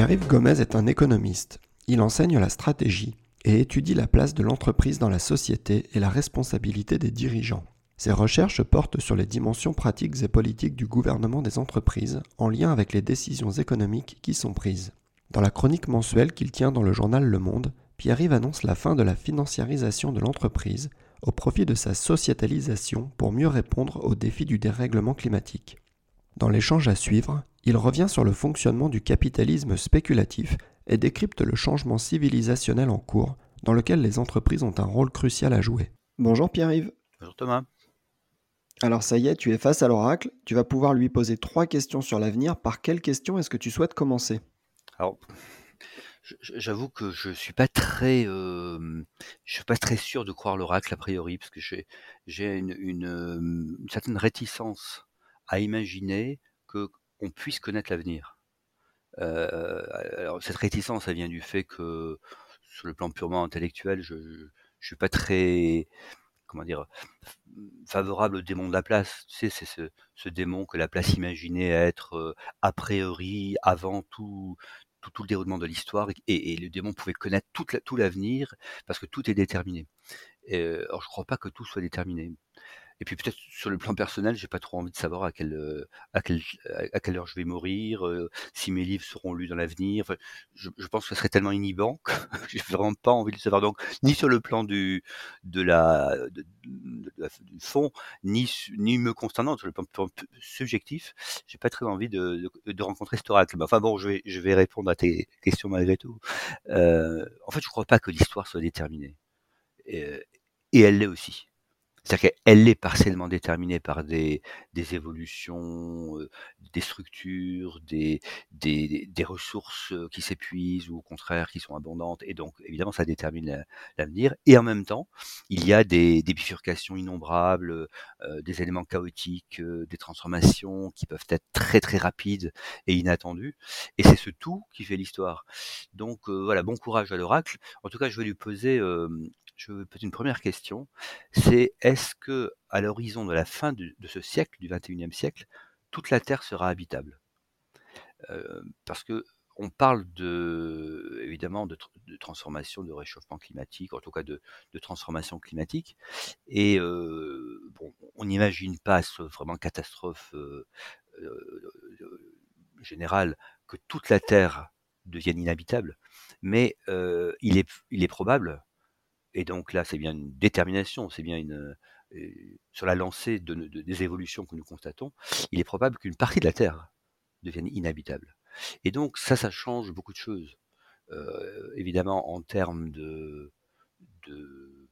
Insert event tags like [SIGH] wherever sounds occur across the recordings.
Pierre-Yves Gomez est un économiste. Il enseigne la stratégie et étudie la place de l'entreprise dans la société et la responsabilité des dirigeants. Ses recherches portent sur les dimensions pratiques et politiques du gouvernement des entreprises en lien avec les décisions économiques qui sont prises. Dans la chronique mensuelle qu'il tient dans le journal Le Monde, Pierre-Yves annonce la fin de la financiarisation de l'entreprise au profit de sa sociétalisation pour mieux répondre aux défis du dérèglement climatique. Dans l'échange à suivre, il revient sur le fonctionnement du capitalisme spéculatif et décrypte le changement civilisationnel en cours dans lequel les entreprises ont un rôle crucial à jouer. Bonjour Pierre-Yves. Bonjour Thomas. Alors ça y est, tu es face à l'oracle, tu vas pouvoir lui poser trois questions sur l'avenir. Par quelle question est-ce que tu souhaites commencer? Alors, j'avoue que je suis pas très, euh, je suis pas très sûr de croire l'oracle a priori, parce que j'ai une, une, certaine réticence à imaginer que on puisse connaître l'avenir. Euh, cette réticence, elle vient du fait que sur le plan purement intellectuel, je, ne suis pas très comment dire favorable au démon de la place. Tu sais, c'est ce, démon que la place imaginait être euh, a priori avant tout tout, le déroulement de l'histoire et, le démon pouvait connaître tout, l'avenir parce que tout est déterminé. Euh, je crois pas que tout soit déterminé. Et puis peut-être sur le plan personnel, j'ai pas trop envie de savoir à quelle, euh, à quelle, à quelle heure je vais mourir, euh, si mes livres seront lus dans l'avenir. Enfin, je, je, pense que ce serait tellement inhibant que [LAUGHS] j'ai vraiment pas envie de savoir. Donc, ni sur le plan du, de la, de, de du fond, ni, ni me concernant sur le plan, plan subjectif, j'ai pas très envie de rencontrer cet oracle. Mais enfin bon, je vais, je vais répondre à tes questions malgré tout. Euh, en fait, je crois pas que l'histoire soit déterminée. Et, et elle l'est aussi. C'est-à-dire qu'elle est partiellement déterminée par des, évolutions, euh, des structures, des, ressources qui s'épuisent ou au contraire qui sont abondantes. Et donc, évidemment, ça détermine l'avenir. Et en même temps, il y a des, bifurcations innombrables, euh, des éléments chaotiques, euh, des transformations qui peuvent être très très rapides et inattendues. Et c'est ce tout qui fait l'histoire. Donc voilà, bon courage à l'oracle. En tout cas, je vais lui poser je veux poser une première question, c'est est-ce que à l'horizon de la fin de, ce siècle, du 21e siècle, toute la Terre sera habitable? Euh, Parce que on parle de, évidemment de, transformation, de réchauffement climatique, en tout cas de, transformation climatique, et euh, bon, on n'imagine pas, ce vraiment catastrophe euh, générale, que toute la Terre devienne inhabitable, mais il est probable et donc là, c'est bien une détermination, c'est bien une sur la lancée de, de, des évolutions que nous constatons, il est probable qu'une partie de la Terre devienne inhabitable. Et donc ça, ça change beaucoup de choses. Euh, évidemment, en termes de, de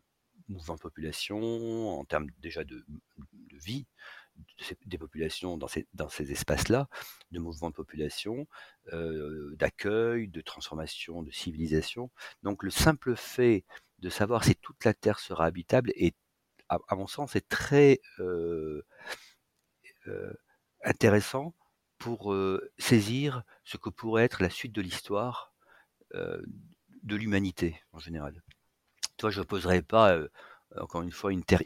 mouvement de population, en termes déjà de, vie des populations dans ces, dans ces espaces-là, de mouvement de population, euh, d'accueil, de transformation, de civilisation. Donc le simple fait de savoir si toute la Terre sera habitable est, à, mon sens, est très euh, euh, intéressant pour euh, saisir ce que pourrait être la suite de l'histoire de l'humanité en général. Toi, je n'opposerai pas, encore une fois, une Terre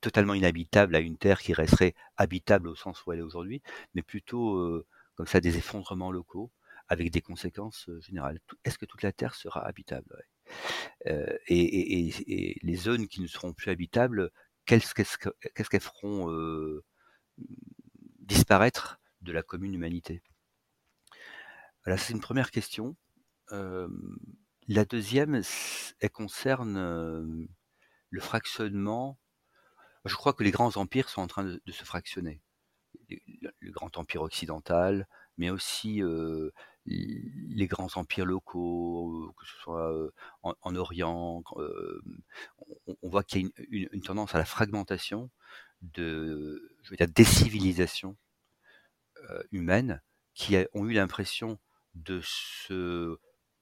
totalement inhabitable à une Terre qui resterait habitable au sens où elle est aujourd'hui, mais plutôt comme ça des effondrements locaux avec des conséquences générales. Est-ce que toute la Terre sera habitable? Euh, et, les zones qui ne seront plus habitables, qu'est-ce qu'elles qu feront euh, disparaître de la commune humanité? Voilà, c'est une première question. Euh, la deuxième, elle concerne le fractionnement. Je crois que les grands empires sont en train de, se fractionner. Le, grand empire occidental, mais aussi les grands empires locaux, que ce soit en, en Orient, on, voit qu'il y a une, tendance à la fragmentation, de, je veux dire, décivilisation euh, humaine, qui ont eu l'impression de se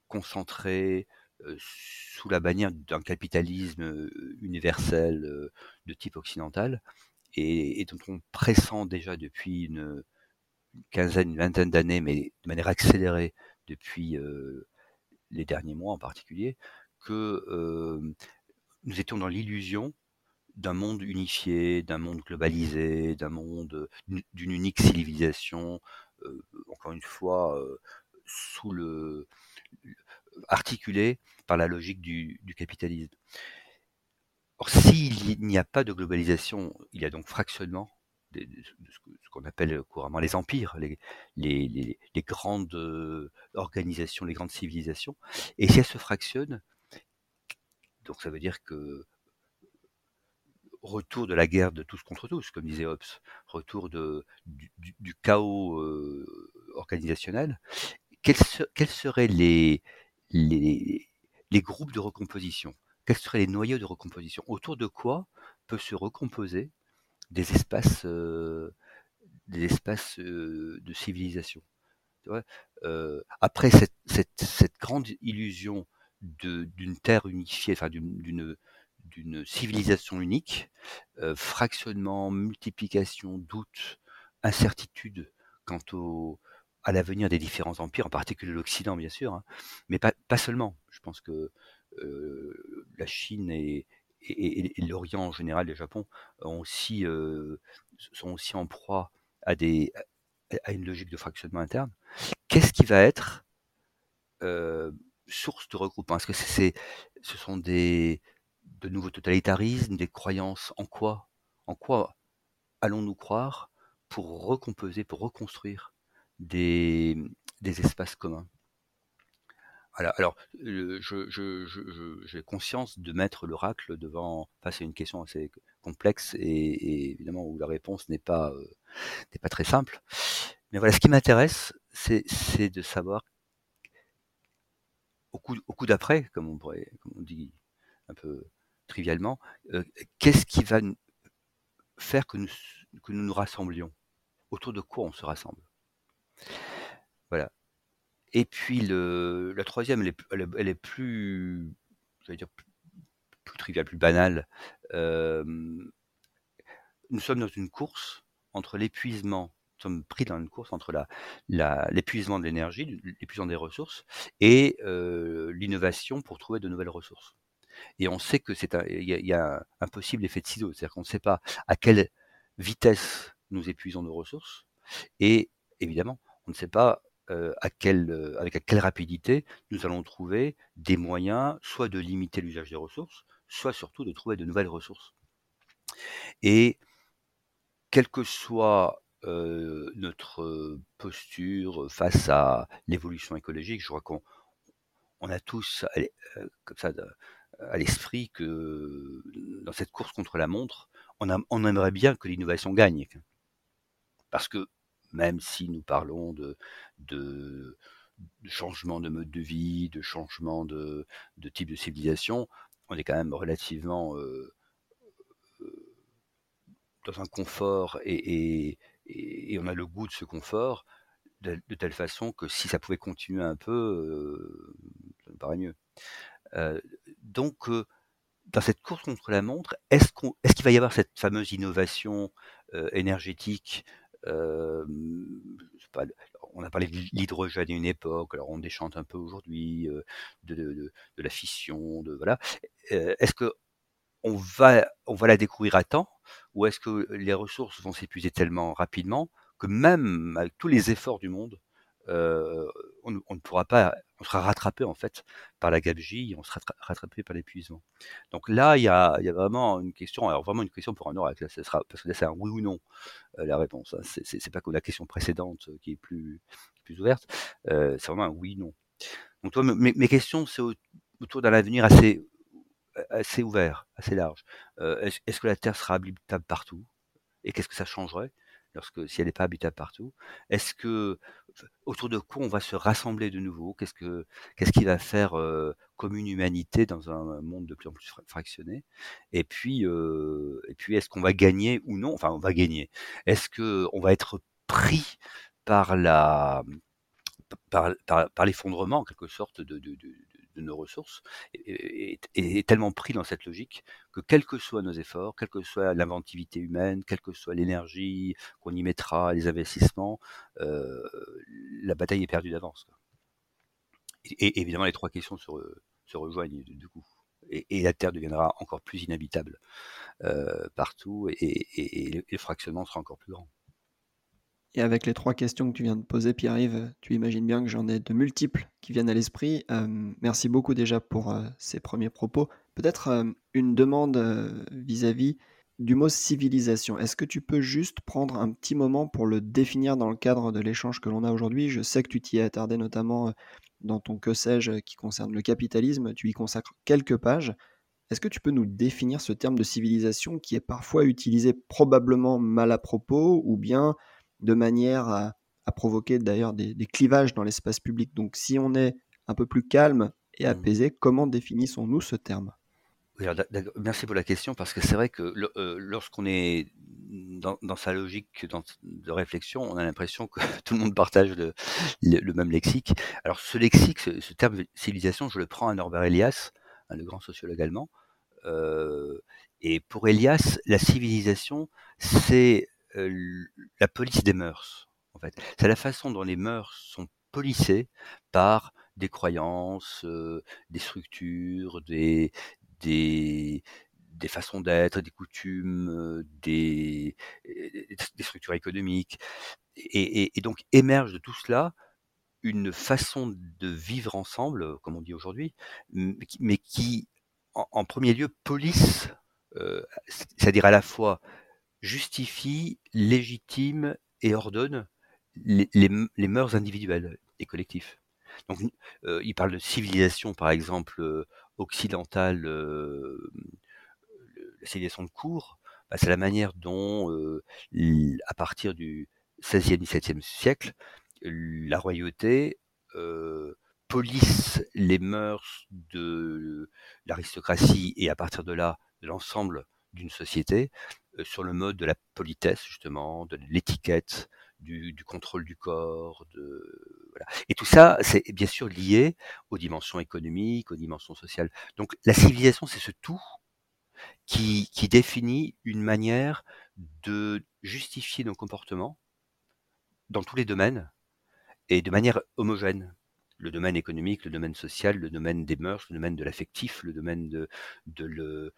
concentrer sous la bannière d'un capitalisme universel de type occidental et, dont on pressent déjà depuis une quinzaine, une vingtaine d'années, mais de manière accélérée depuis les derniers mois en particulier, que nous étions dans l'illusion d'un monde unifié, d'un monde globalisé, d'un monde, d'une unique civilisation, encore une fois, sous le, articulé par la logique du, capitalisme. Or, s'il n'y a pas de globalisation, il y a donc fractionnement de, ce qu'on appelle couramment les empires, les, grandes organisations, les grandes civilisations. Et si elles se fractionnent, donc ça veut dire que retour de la guerre de tous contre tous, comme disait Hobbes, retour de, du, chaos organisationnel, quels, quels, seraient les, les groupes de recomposition? Quels seraient les noyaux de recomposition? Autour de quoi peut se recomposer des espaces, des espaces de civilisation Après cette, grande illusion d'une terre unifiée, enfin d'une civilisation unique, fractionnement, multiplication, doute, incertitude quant au, à l'avenir des différents empires, en particulier l'Occident bien sûr, hein, mais pas, seulement. Je pense que la Chine et, l'Orient en général, le Japon, aussi, sont aussi en proie à, des, à une logique de fractionnement interne. Qu'est-ce qui va être source de regroupement? Est-ce que ce sont des, de nouveaux totalitarismes, des croyances? En quoi allons-nous croire pour recomposer, pour reconstruire des espaces communs? Voilà. Alors, j'ai conscience de mettre l'oracle devant, face à une question assez complexe et, évidemment où la réponse n'est pas, euh, n'est pas très simple. Mais voilà, ce qui m'intéresse, c'est de savoir au coup, au coup d'après, comme on pourrait, comme on dit un peu trivialement, euh, qu'est-ce qui va faire que nous, que nous nous rassemblions? Autour de quoi on se rassemble? Voilà. Et puis la troisième, elle est, elle est, plus, dire, plus, triviale, plus banale. nous sommes dans une course entre l'épuisement, nous sommes pris dans une course entre l'épuisement de l'énergie, l'épuisement des ressources, et l'innovation pour trouver de nouvelles ressources. Et on sait que c'est il y, a un possible effet de ciseau, c'est-à-dire qu'on ne sait pas à quelle vitesse nous épuisons nos ressources, et évidemment, on ne sait pas à quelle, avec à quelle rapidité nous allons trouver des moyens, soit de limiter l'usage des ressources, soit surtout de trouver de nouvelles ressources. Et quelle que soit notre posture face à l'évolution écologique, je crois qu'on on a tous comme ça à l'esprit que dans cette course contre la montre, on, on aimerait bien que l'innovation gagne. Parce que même si nous parlons de, changement de mode de vie, de changement de, type de civilisation, on est quand même relativement dans un confort et, on a le goût de ce confort de, telle façon que si ça pouvait continuer un peu, ça me paraît mieux. donc, dans cette course contre la montre, est-ce qu'il est va y avoir cette fameuse innovation énergétique on a parlé de l'hydrogène à une époque, alors on déchante un peu aujourd'hui de, la fission, de voilà. est-ce que on va, on va la découvrir à temps, ou est-ce que les ressources vont s'épuiser tellement rapidement que même avec tous les efforts du monde, on, ne pourra pas, on sera rattrapé en fait par la gabegie, on sera rattrapé par l'épuisement. Donc là, il y a, vraiment une question, alors vraiment une question pour un oracle, ce sera, parce que là c'est un oui ou non la réponse. Hein. C'est pas que la question précédente qui est plus, plus ouverte, c'est vraiment un oui non. Donc toi, mes, questions, c'est autour d'un avenir assez assez ouvert, assez large. Est-ce que la Terre sera habitable partout? Et qu'est-ce que ça changerait? Lorsque si elle n'est pas habitable partout. Est-ce que autour de quoi on va se rassembler de nouveau? Qu'est-ce que qui va faire comme une humanité dans un monde de plus en plus fractionné? Et puis est-ce qu'on va gagner ou non? Enfin, on va gagner. Est-ce que on va être pris par l'effondrement en quelque sorte de, nos ressources est, tellement pris dans cette logique que quels que soient nos efforts, quelle que soit l'inventivité humaine, quelle que soit l'énergie qu'on y mettra, les investissements, euh, la bataille est perdue d'avance. Et, évidemment, les trois questions se, rejoignent du coup. Et, la Terre deviendra encore plus inhabitable euh, partout et, le fractionnement sera encore plus grand. Et avec les trois questions que tu viens de poser, Pierre-Yves, tu imagines bien que j'en ai de multiples qui viennent à l'esprit. Euh, merci beaucoup déjà pour euh, ces premiers propos. Peut-être euh, une demande vis-à-vis du mot civilisation. Est-ce que tu peux juste prendre un petit moment pour le définir dans le cadre de l'échange que l'on a aujourd'hui? Je sais que tu t'y es attardé notamment dans ton que sais-je qui concerne le capitalisme. Tu y consacres quelques pages. Est-ce que tu peux nous définir ce terme de civilisation qui est parfois utilisé probablement mal à propos ou bien de manière à, provoquer d'ailleurs des, clivages dans l'espace public. Donc si on est un peu plus calme et mmh. apaisé, comment définissons-nous ce terme? Merci pour la question parce que c'est vrai que euh, lorsqu'on est dans, sa logique de réflexion, on a l'impression que [LAUGHS] tout le monde partage le, même lexique. Alors ce lexique, ce, terme civilisation, je le prends à Norbert Elias, le grand sociologue allemand. Euh, et pour Elias, la civilisation, c'est la police des mœurs, en fait. C'est la façon dont les mœurs sont policées par des croyances, des structures, des, des, façons d'être, des coutumes, des, des structures économiques. Et, et, donc émerge de tout cela une façon de vivre ensemble, comme on dit aujourd'hui, mais qui, en, premier lieu, police, c'est-à-dire à la fois justifie, légitime et ordonne les, mœurs individuelles et collectives. Donc, euh, il parle de civilisation, par exemple, euh, occidentale, euh, la civilisation de cour, bah, c'est la manière dont, à partir du XVIe, XVIIe siècle, la royauté police les mœurs de l'aristocratie et à partir de là, de l'ensemble d'une société sur le mode de la politesse justement, de l'étiquette, du, contrôle du corps, de voilà. Et tout ça, c'est bien sûr lié aux dimensions économiques, aux dimensions sociales. Donc la civilisation, c'est ce tout qui, qui définit une manière de justifier nos comportements dans tous les domaines et de manière homogène le domaine économique, le domaine social, le domaine des mœurs, le domaine de l'affectif, le domaine de,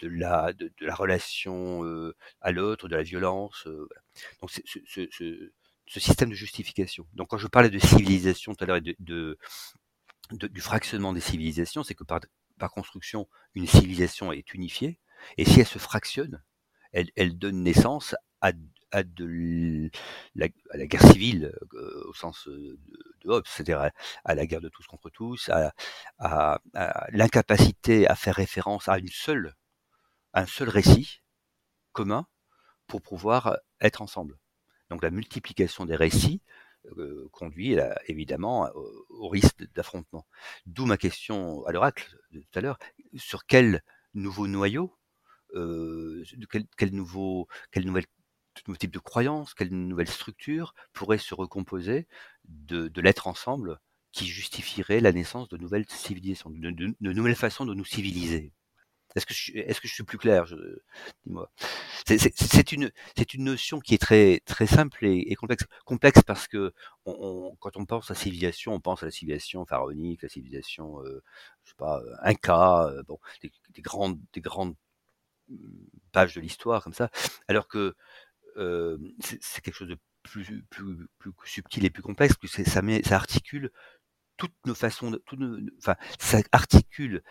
la, relation euh, à l'autre, de la violence. Euh, Donc ce, ce, système de justification. Donc quand je parlais de civilisation tout à l'heure et de, du fractionnement des civilisations, c'est que par, construction, une civilisation est unifiée, et si elle se fractionne, elle donne naissance à, à, la, guerre civile euh, au sens de, de Hobbes, c'est-à-dire à, la guerre de tous contre tous, à, l'incapacité à faire référence à une seule, un seul récit commun pour pouvoir être ensemble. Donc la multiplication des récits euh, conduit évidemment au, risque d'affrontement. D'où ma question à l'oracle de tout à l'heure, sur quel nouveau noyau, euh, quel, quel, nouveau, quelle nouvelle tout nouveau type de croyances, quelle nouvelle structure pourrait se recomposer de, de l'être ensemble qui justifierait la naissance de nouvelles civilisations, de, de, nouvelles façons de nous civiliser? Est-ce que, je, est-ce que je suis plus clair Dis-moi? C'est, une, une notion qui est très, très simple et, complexe. Complexe parce que quand on pense à civilisation, on pense à la civilisation pharaonique, la civilisation, euh, je sais pas, Inca, euh, bon, des, des, grandes, des grandes mmh, pages de l'histoire comme ça. Alors que c'est quelque chose de plus, plus, plus subtil et plus complexe, que ça, met, ça articule toutes nos façons, de, toutes nos, enfin, ça articule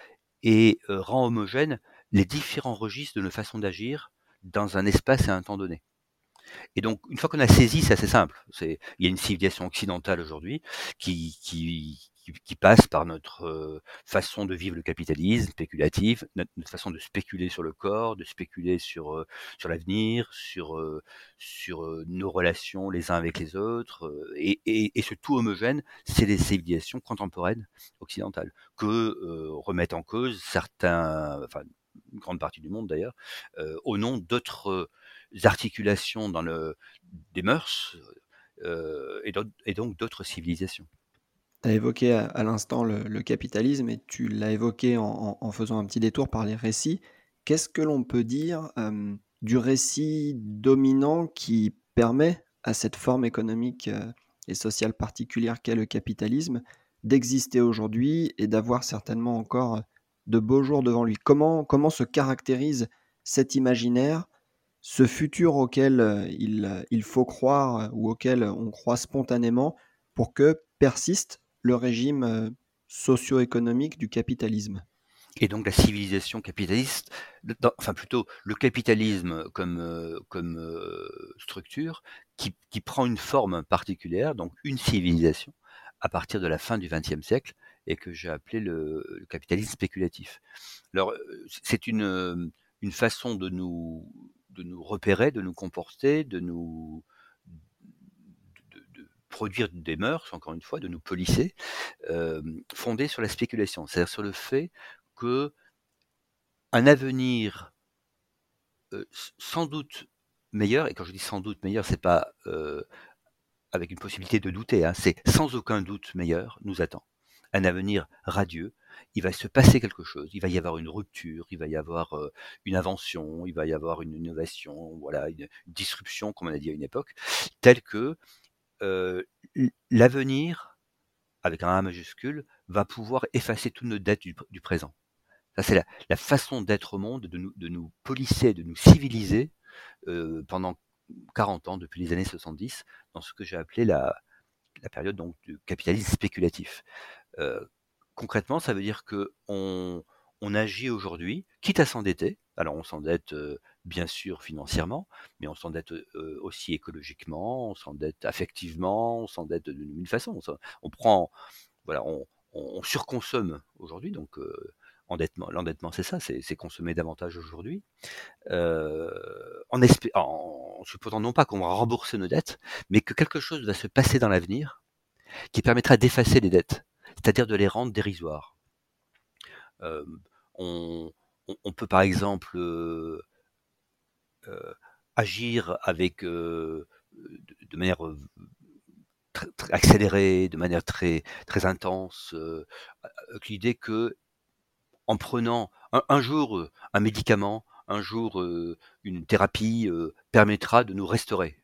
et rend homogène les différents registres de nos façons d'agir dans un espace et un temps donné. Et donc, une fois qu'on a saisi, c'est assez simple. Il y a une civilisation occidentale aujourd'hui qui, qui, qui, passe par notre façon de vivre le capitalisme spéculatif, notre, façon de spéculer sur le corps, de spéculer sur sur l'avenir, sur sur nos relations les uns avec les autres, et, ce tout homogène, c'est les civilisations contemporaines occidentales que remettent en cause certains, enfin une grande partie du monde d'ailleurs, au nom d'autres articulations dans le des mœurs et, donc d'autres civilisations. Tu as évoqué à, l'instant le, capitalisme et tu l'as évoqué en, faisant un petit détour par les récits. Qu'est-ce que l'on peut dire du récit dominant qui permet à cette forme économique et sociale particulière qu'est le capitalisme d'exister aujourd'hui et d'avoir certainement encore de beaux jours devant lui? Comment, comment se caractérise cet imaginaire, ce futur auquel il, il faut croire ou auquel on croit spontanément pour que persiste le régime socio-économique du capitalisme et donc la civilisation capitaliste, enfin plutôt le capitalisme comme, comme structure qui, qui, prend une forme particulière, donc une civilisation, à partir de la fin du XXe siècle, et que j'ai appelé le, capitalisme spéculatif. Alors c'est une, une façon de nous, de nous repérer, de nous comporter, de nous produire des mœurs, encore une fois, de nous polisser, euh, sur la spéculation, c'est-à-dire sur le fait que un avenir sans doute meilleur, et quand je dis sans doute meilleur, c'est pas avec une possibilité de douter, hein, c'est sans aucun doute meilleur, nous attend. Un avenir radieux, il va se passer quelque chose, il va y avoir une rupture, il va y avoir une invention, il va y avoir une innovation, voilà, une, disruption, comme on a dit à une époque, telle que l'avenir, avec un A majuscule, va pouvoir effacer toutes nos dettes du présent. Ça, c'est la, façon d'être au monde, de nous, polisser, de nous civiliser euh, pendant 40 ans, depuis les années 70, dans ce que j'ai appelé la, la, période donc, du capitalisme spéculatif. Euh, concrètement, ça veut dire que on, agit aujourd'hui, quitte à s'endetter. Alors, on s'endette euh, bien sûr financièrement, mais on s'endette aussi écologiquement, on s'endette affectivement, on s'endette de mille façons. On, prend, voilà, on, on surconsomme aujourd'hui, donc L'endettement, c'est ça, c'est consommer davantage aujourd'hui, en, supposant non pas qu'on va rembourser nos dettes, mais que quelque chose va se passer dans l'avenir qui permettra d'effacer les dettes, c'est-à-dire de les rendre dérisoires. On, peut par exemple agir avec de, manière accélérée, de manière très très intense, avec l'idée que en prenant un, jour un médicament, un jour une thérapie permettra de nous restaurer.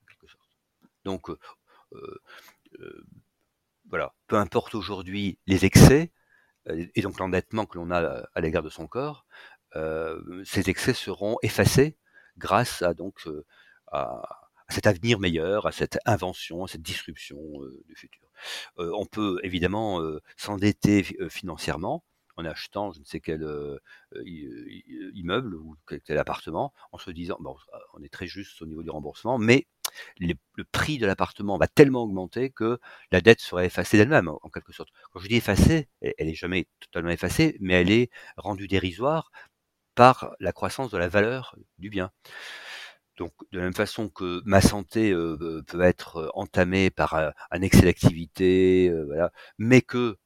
Donc voilà, peu importe aujourd'hui les excès et donc l'endettement que l'on a à l'égard de son corps, ces excès seront effacés grâce à donc à, cet avenir meilleur, à cette invention, à cette disruption du futur. on peut évidemment s'endetter financièrement en achetant je ne sais quel immeuble ou quel appartement, en se disant, bon, on est très juste au niveau du remboursement, mais le prix de l'appartement va tellement augmenter que la dette serait effacée d'elle-même, en, quelque sorte. Quand je dis effacée, elle, n'est est jamais totalement effacée, mais elle est rendue dérisoire par la croissance de la valeur du bien. Donc, de la même façon que ma santé peut être entamée par un excès d'activité, mais que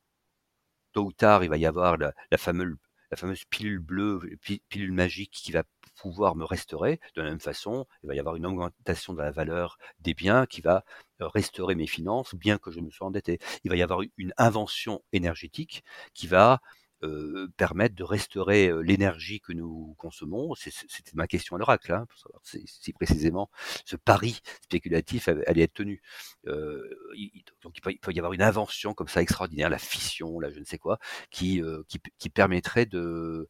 tôt ou tard, il va y avoir la, fameuse, la fameuse pilule bleue, pilule magique qui va pouvoir me restaurer. De la même façon, il va y avoir une augmentation de la valeur des biens qui va euh, restaurer mes finances, bien que je me sois endetté. Il va y avoir une invention énergétique qui va euh, permettre de restaurer l'énergie que nous consommons C'était ma question à l'oracle, hein, pour savoir si, précisément ce pari spéculatif allait être tenu. Il, donc il peut, y avoir une invention comme ça extraordinaire, la fission, là je ne sais quoi, qui, permettrait de,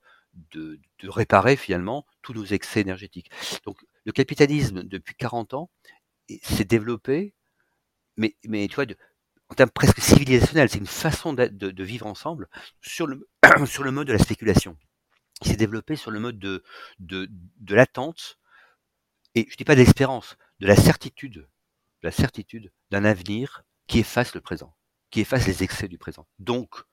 réparer finalement tous nos excès énergétiques. Donc le capitalisme, depuis 40 ans, s'est développé, mais, tu vois, en termes presque civilisationnels, c'est une façon de, vivre ensemble sur le, [CLEARS THROAT] sur le mode de la spéculation. Il s'est développé sur le mode de, de, de l'attente, et je dis pas de l'espérance, de la certitude, de la certitude d'un avenir qui efface le présent, qui efface les excès du présent. Donc,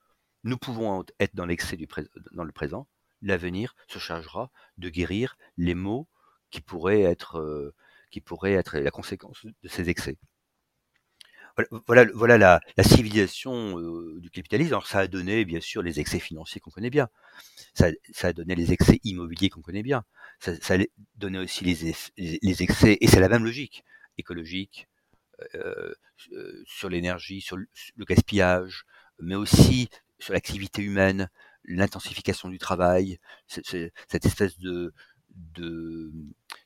nous pouvons être dans l'excès du dans le présent, l'avenir se chargera de guérir les maux qui pourraient être, euh, qui pourraient être la conséquence de ces excès voilà, voilà la, la civilisation euh, du capitalisme. Alors ça a donné bien sûr les excès financiers qu'on connaît bien. Ça, ça, a donné les excès immobiliers qu'on connaît bien. Ça, ça, a donné aussi les, les excès, et c'est la même logique, écologique, sur l'énergie, sur le gaspillage, mais aussi sur l'activité humaine, l'intensification du travail, cette espèce de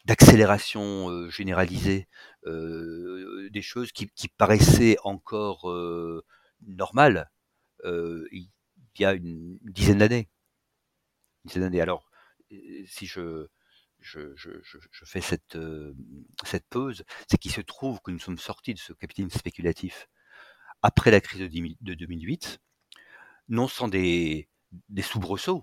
d'accélération généralisée des choses qui, paraissaient encore normales il y a une dizaine d'années. Une dizaine d'années. Alors, si je, je, je, je fais cette, cette pause, c'est qu'il se trouve que nous sommes sortis de ce capitalisme spéculatif après la crise de 2008, non sans des, des soubresauts.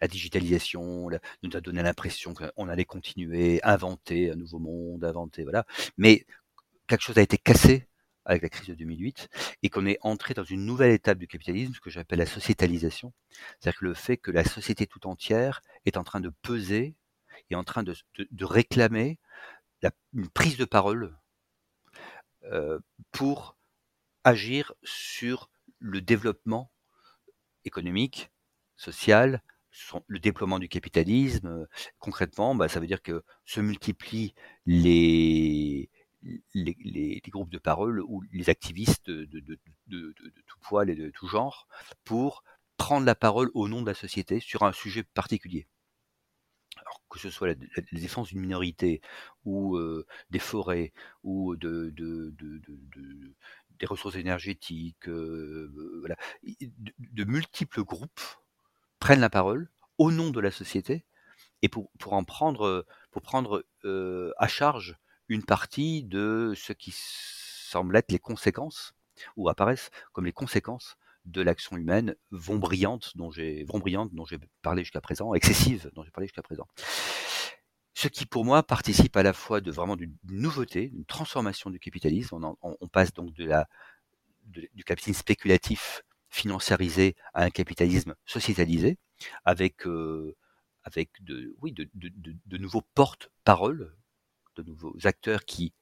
La digitalisation nous a donné l'impression qu'on allait continuer, inventer un nouveau monde, inventer, voilà. Mais quelque chose a été cassé avec la crise de 2008 et qu'on est entré dans une nouvelle étape du capitalisme, ce que j'appelle la sociétalisation. C'est-à-dire que le fait que la société tout entière est en train de peser et en train de, réclamer une prise de parole euh, pour agir sur le développement économique, social, le déploiement du capitalisme. Concrètement, bah, ça veut dire que se multiplient les, les, groupes de parole ou les activistes de, de, tout poil et de tout genre pour prendre la parole au nom de la société sur un sujet particulier. Alors, que ce soit la, défense d'une minorité ou euh, des forêts ou de, des ressources énergétiques, euh, de, multiples groupes prennent la parole au nom de la société et pour, pour en prendre, pour prendre euh, à charge une partie de ce qui semble être les conséquences ou apparaissent comme les conséquences de l'action humaine vont brillante dont j'ai vont dont j'ai parlé jusqu'à présent, excessive dont j'ai parlé jusqu'à présent. Ce qui pour moi participe à la fois de vraiment d'une nouveauté, d'une transformation du capitalisme. On, passe donc de la du capitalisme spéculatif financiarisé à un capitalisme sociétalisé, avec euh, avec de oui de, de, nouveaux porte-paroles, de nouveaux acteurs qui,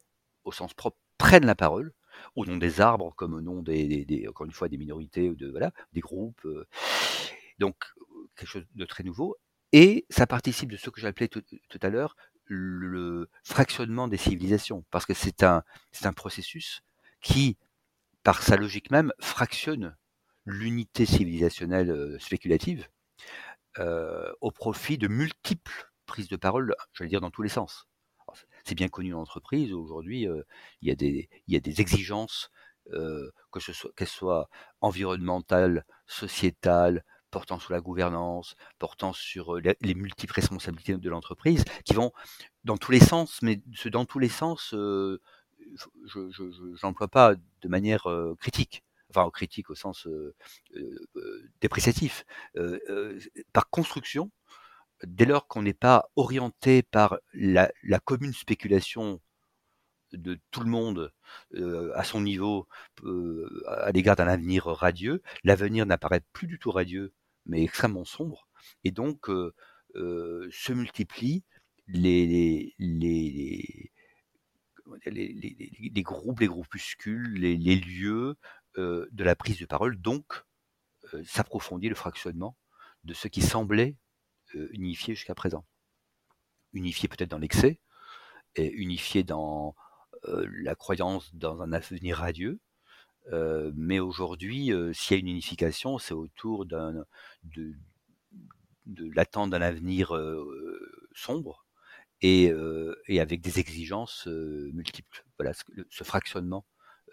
au sens propre, prennent la parole au nom des arbres comme au nom des, encore une fois des minorités de voilà des groupes. Euh. donc quelque chose de très nouveau et ça participe de ce que j'appelais tout, tout, à l'heure le fractionnement des civilisations, parce que c'est un, c'est un processus qui, par sa logique même, fractionne l'unité civilisationnelle euh, spéculative euh, au profit de multiples prises de parole, j'allais dire dans tous les sens. C'est bien connu en entreprise, aujourd'hui, euh, il, il y a des exigences, euh, que ce soit, qu'elles soient environnementales, sociétales, portant sur la gouvernance, portant sur les, multiples responsabilités de l'entreprise, qui vont dans tous les sens, mais ce dans tous les sens, je n'emploie pas de manière critique, enfin critique au sens dépréciatif. par construction, dès lors qu'on n'est pas orienté par la, commune spéculation de tout le monde à son niveau à l'égard d'un avenir radieux, l'avenir n'apparaît plus du tout radieux mais extrêmement sombre. Et donc, se multiplient les, les, les, groupes, les groupuscules, les, lieux de la prise de parole. Donc, s'approfondit le fractionnement de ce qui semblait unifié jusqu'à présent. Unifié peut-être dans l'excès, et unifié dans la croyance dans un avenir radieux, mais aujourd'hui, s'il y a une unification, c'est autour de, de l'attente d'un avenir sombre et, avec des exigences multiples. Voilà ce, fractionnement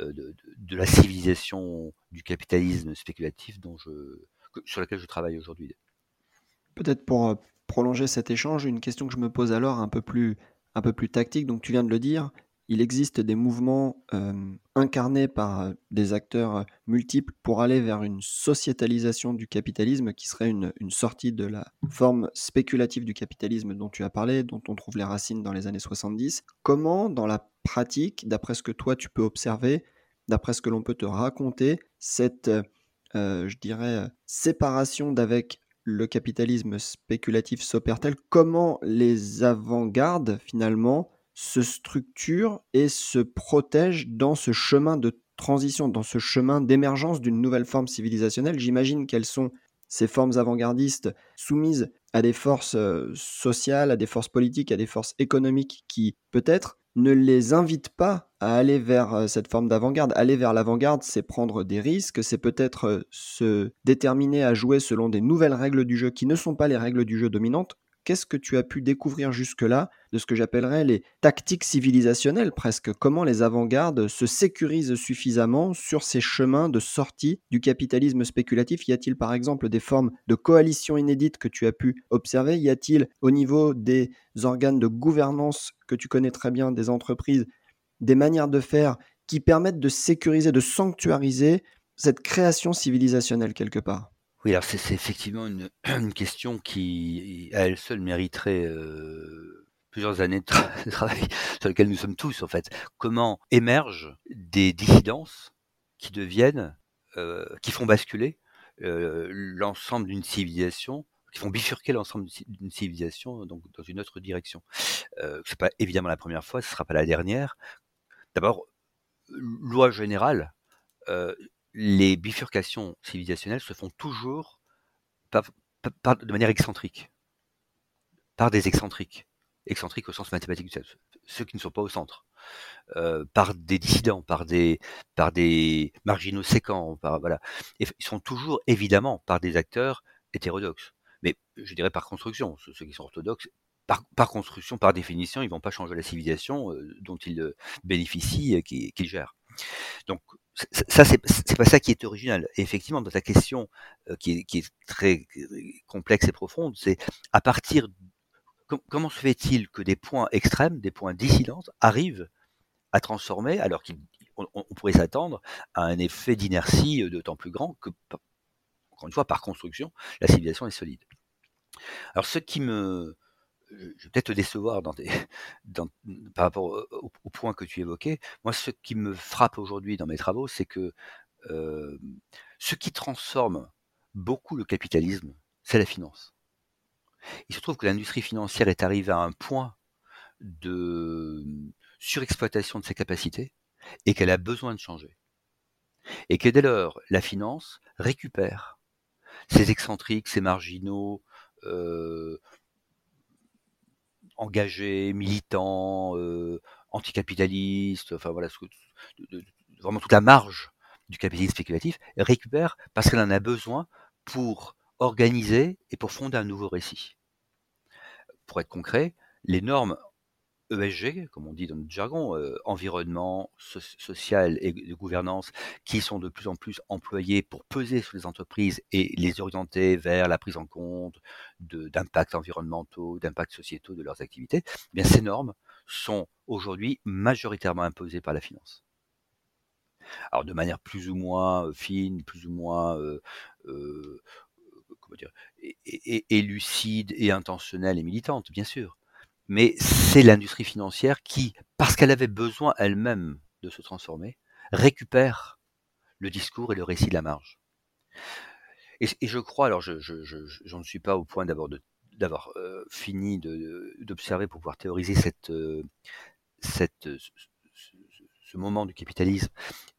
de, de, la civilisation du capitalisme spéculatif dont je, sur laquelle je travaille aujourd'hui. Peut-être pour prolonger cet échange, une question que je me pose alors un peu plus, un peu plus tactique. Donc tu viens de le dire, il existe des mouvements incarnés par des acteurs multiples pour aller vers une sociétalisation du capitalisme qui serait une, sortie de la forme spéculative du capitalisme dont tu as parlé, dont on trouve les racines dans les années 70. Comment, dans la pratique, d'après ce que toi tu peux observer, d'après ce que l'on peut te raconter, cette, je dirais, séparation d'avec le capitalisme spéculatif s'opère-t-elle? Comment les avant-gardes, finalement, se structure et se protège dans ce chemin de transition, dans ce chemin d'émergence d'une nouvelle forme civilisationnelle. J'imagine qu'elles sont ces formes avant-gardistes soumises à des forces euh, sociales, à des forces politiques, à des forces économiques qui peut-être ne les invite pas à aller vers euh, cette forme d'avant-garde. Aller vers l'avant-garde, c'est prendre des risques, c'est peut-être euh, se déterminer à jouer selon des nouvelles règles du jeu qui ne sont pas les règles du jeu dominantes, qu'est-ce que tu as pu découvrir jusque-là de ce que j'appellerais les tactiques civilisationnelles presque? Comment les avant-gardes se sécurisent suffisamment sur ces chemins de sortie du capitalisme spéculatif? Y a-t-il par exemple des formes de coalition inédites que tu as pu observer? Y a-t-il au niveau des organes de gouvernance que tu connais très bien des entreprises des manières de faire qui permettent de sécuriser, de sanctuariser cette création civilisationnelle quelque part? Oui, alors c'est effectivement [CLEARS THROAT] une, question qui, à elle seule, mériterait euh, plusieurs années de, travail [LAUGHS] sur lequel nous sommes tous, en fait. Comment émergent des dissidences qui deviennent, euh, qui font basculer euh, l'ensemble d'une civilisation, qui font bifurquer l'ensemble d'une civilisation donc dans une autre direction? Euh, c'est pas évidemment la première fois, ce sera pas la dernière. D'abord, loi générale, les bifurcations civilisationnelles se font toujours de manière excentrique, par des excentriques, excentriques au sens mathématique, ceux qui ne sont pas au centre, euh, par des dissidents, par des, par des marginaux séquents, par, voilà. ils sont toujours évidemment par des acteurs hétérodoxes, mais je dirais par construction, ceux, qui sont orthodoxes par, construction, par définition, ils vont pas changer la civilisation euh, dont ils euh, bénéficient et qu'ils gèrent. Donc ça, c'est pas ça qui est original. Effectivement, dans ta question euh, qui, est, très complexe et profonde, c'est à partir comment se fait-il que des points extrêmes, des points dissidents arrivent à transformer, alors qu'on on pourrait s'attendre à un effet d'inertie d'autant plus grand que, encore une fois, par construction, la civilisation est solide. Alors, ce qui me, je vais peut-être te décevoir [LAUGHS] par rapport au, au, point que tu évoquais. Moi, ce qui me frappe aujourd'hui dans mes travaux, c'est que euh, ce qui transforme beaucoup le capitalisme, c'est la finance. Il se trouve que l'industrie financière est arrivée à un point de surexploitation de ses capacités et qu'elle a besoin de changer. Et que dès lors, la finance récupère ses excentriques, ses marginaux, euh, engagés, militants, euh, anticapitalistes, enfin voilà, vraiment toute la marge du capitalisme spéculatif, récupère parce qu'elle en a besoin pour organiser et pour fonder un nouveau récit. Pour être concret, les normes ESG, comme on dit dans notre jargon, euh, environnement, social et de gouvernance, qui sont de plus en plus employés pour peser sur les entreprises et les orienter vers la prise en compte d'impacts environnementaux, d'impacts sociétaux de leurs activités, eh bien ces normes sont aujourd'hui majoritairement imposées par la finance. Alors de manière plus ou moins euh, fine, plus ou moins euh, dire, et intentionnelle et militante, bien sûr mais c'est l'industrie financière qui, parce qu'elle avait besoin elle-même de se transformer, récupère le discours et le récit de la marge. Et, je crois, alors je, ne suis pas au point d'avoir euh, fini d'observer pour pouvoir théoriser euh, ce, moment du capitalisme,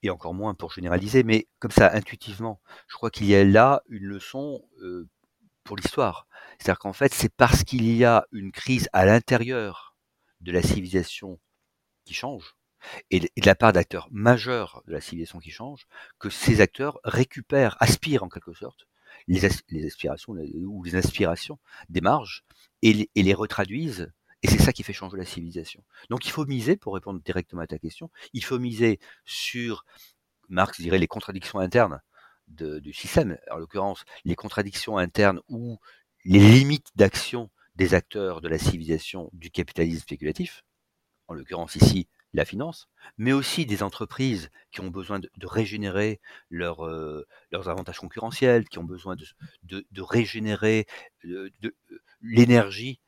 et encore moins pour généraliser, mais comme ça, intuitivement, je crois qu'il y a là une leçon euh, pour l'histoire. C'est-à-dire qu'en fait, c'est parce qu'il y a une crise à l'intérieur de la civilisation qui change, et de la part d'acteurs majeurs de la civilisation qui change, que ces acteurs récupèrent, aspirent en quelque sorte, les, aspirations ou les inspirations des marges et les, retraduisent et c'est ça qui fait changer la civilisation. Donc il faut miser, pour répondre directement à ta question, il faut miser sur, Marx dirait, les contradictions internes du système, en l'occurrence les contradictions internes ou les limites d'action des acteurs de la civilisation du capitalisme spéculatif, en l'occurrence ici la finance, mais aussi des entreprises qui ont besoin de, régénérer euh, leurs avantages concurrentiels, qui ont besoin de, de, régénérer euh, l'énergie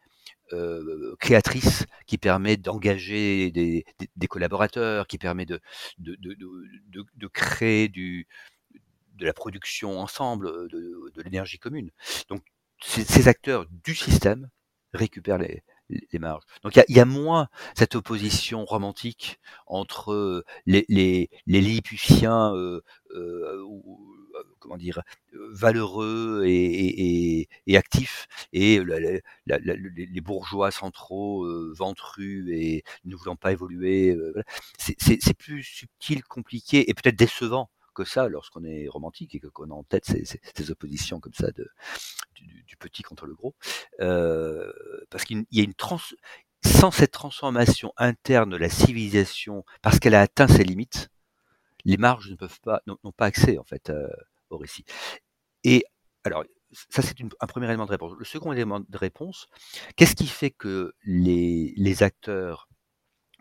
euh, créatrice qui permet d'engager des, des, collaborateurs, qui permet de, créer du, de la production ensemble, de, de l'énergie commune. Donc ces, acteurs du système récupèrent les, marges. Donc il y, a, moins cette opposition romantique entre les, les, les Lilliputiens, euh, euh, comment dire, valeureux et, actifs, et les bourgeois centraux ventrus et ne voulant pas évoluer. c'est plus subtil, compliqué et peut-être décevant que ça lorsqu'on est romantique et qu'on a en tête ces, oppositions comme ça de, du, petit contre le gros. parce qu'il y a une sans cette transformation interne de la civilisation, parce qu'elle a atteint ses limites, les marges ne peuvent pas, n'ont pas accès en fait euh, au récit. Et alors, ça c'est un premier élément de réponse. Le second élément de réponse, qu'est-ce qui fait que les, les acteurs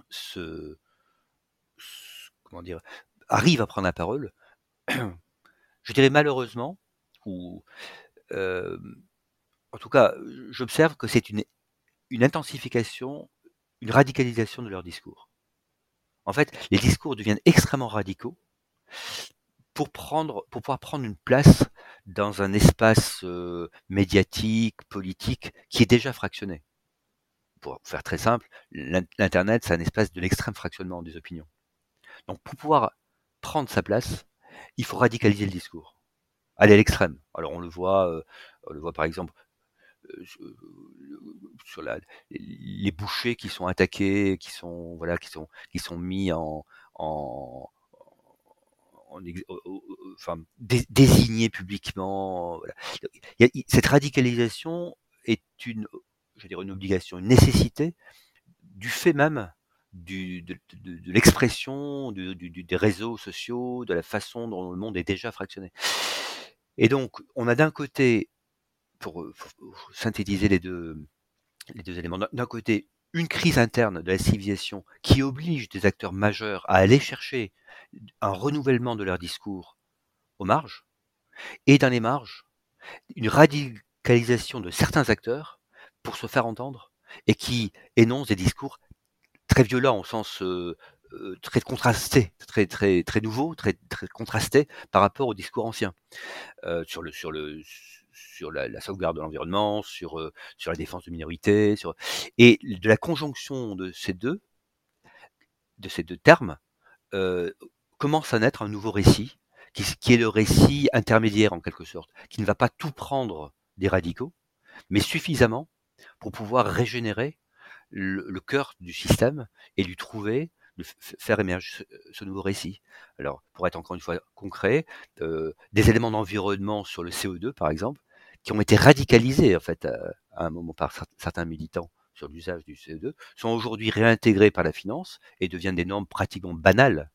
se, comment dire, arrivent à prendre la parole Je dirais malheureusement, ou euh, en tout cas, j'observe que c'est une, une intensification, une radicalisation de leur discours. En fait, les discours deviennent extrêmement radicaux pour prendre, pour pouvoir prendre une place dans un espace euh, médiatique, politique, qui est déjà fractionné. Pour faire très simple, l'Internet, c'est un espace de l'extrême fractionnement des opinions. Donc, pour pouvoir prendre sa place, il faut radicaliser le discours, aller à l'extrême. Alors, on le voit, euh, on le voit par exemple euh, sur la, les bouchers qui sont attaqués, qui sont voilà, qui sont qui sont mis en, en, enfin désignés publiquement. Voilà. cette radicalisation est une, je dire une obligation, une nécessité du fait même du, de, l'expression des réseaux sociaux, de la façon dont le monde est déjà fractionné. Et donc, on a d'un côté pour, synthétiser les deux, les deux éléments. D'un côté, une crise interne de la civilisation qui oblige des acteurs majeurs à aller chercher un renouvellement de leur discours aux marges, et dans les marges, une radicalisation de certains acteurs pour se faire entendre et qui énoncent des discours très violents au sens très contrasté, très très très nouveau, très très contrasté par rapport au discours ancien. Sur le sur le sur la, sauvegarde de l'environnement, sur, sur la défense de minorités, sur... et de la conjonction de ces deux, de ces deux termes, commence à naître un nouveau récit, qui, est le récit intermédiaire en quelque sorte, qui ne va pas tout prendre des radicaux, mais suffisamment pour pouvoir régénérer le, cœur du système et lui trouver de faire émerger ce, nouveau récit. Alors, pour être encore une fois concret, euh, des éléments d'environnement sur le CO2, par exemple, qui ont été radicalisés en fait à, un moment par certains militants sur l'usage du CO2, sont aujourd'hui réintégrés par la finance et deviennent des normes pratiquement banales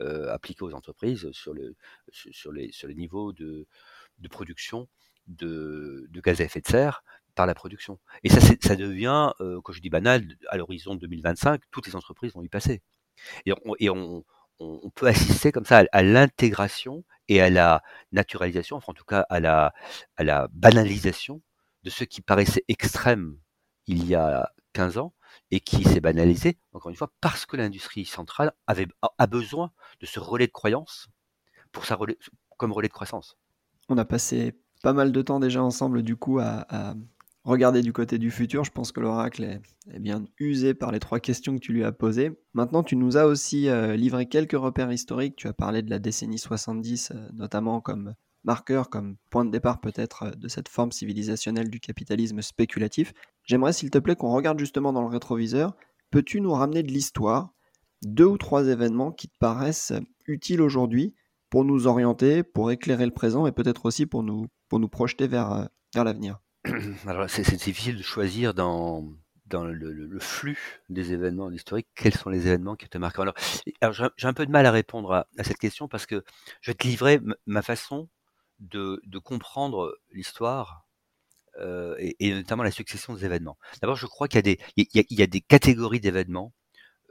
euh, appliquées aux entreprises sur le sur les niveaux de, production de gaz à effet de serre par la production. Et ça, ça devient, euh, quand je dis banal, à l'horizon 2025, toutes les entreprises vont y passer. Et on, peut assister comme ça à, l'intégration et à la naturalisation, enfin en tout cas à la, à la banalisation de ce qui paraissait extrême il y a 15 ans et qui s'est banalisé, encore une fois, parce que l'industrie centrale avait, a besoin de ce relais de croyance pour sa comme relais de croissance. On a passé pas mal de temps déjà ensemble du coup à Regardez du côté du futur. Je pense que l'oracle est, bien usé par les trois questions que tu lui as posées. Maintenant, tu nous as aussi euh, livré quelques repères historiques. Tu as parlé de la décennie 70, euh, notamment comme marqueur, comme point de départ peut-être euh, de cette forme civilisationnelle du capitalisme spéculatif. J'aimerais, s'il te plaît, qu'on regarde justement dans le rétroviseur. Peux-tu nous ramener de l'histoire deux ou trois événements qui te paraissent utiles aujourd'hui pour nous orienter, pour éclairer le présent et peut-être aussi pour nous, pour nous projeter vers, vers l'avenir? [CLEARS THROAT] Alors c'est difficile de choisir dans, dans le, flux des événements historiques quels sont les événements qui te marquent? Alors, j'ai un peu de mal à répondre à, cette question parce que je vais te livrer ma façon de, de comprendre l'histoire euh, et, notamment la succession des événements. D'abord, je crois qu'il y, a des, il y, a, y a des catégories d'événements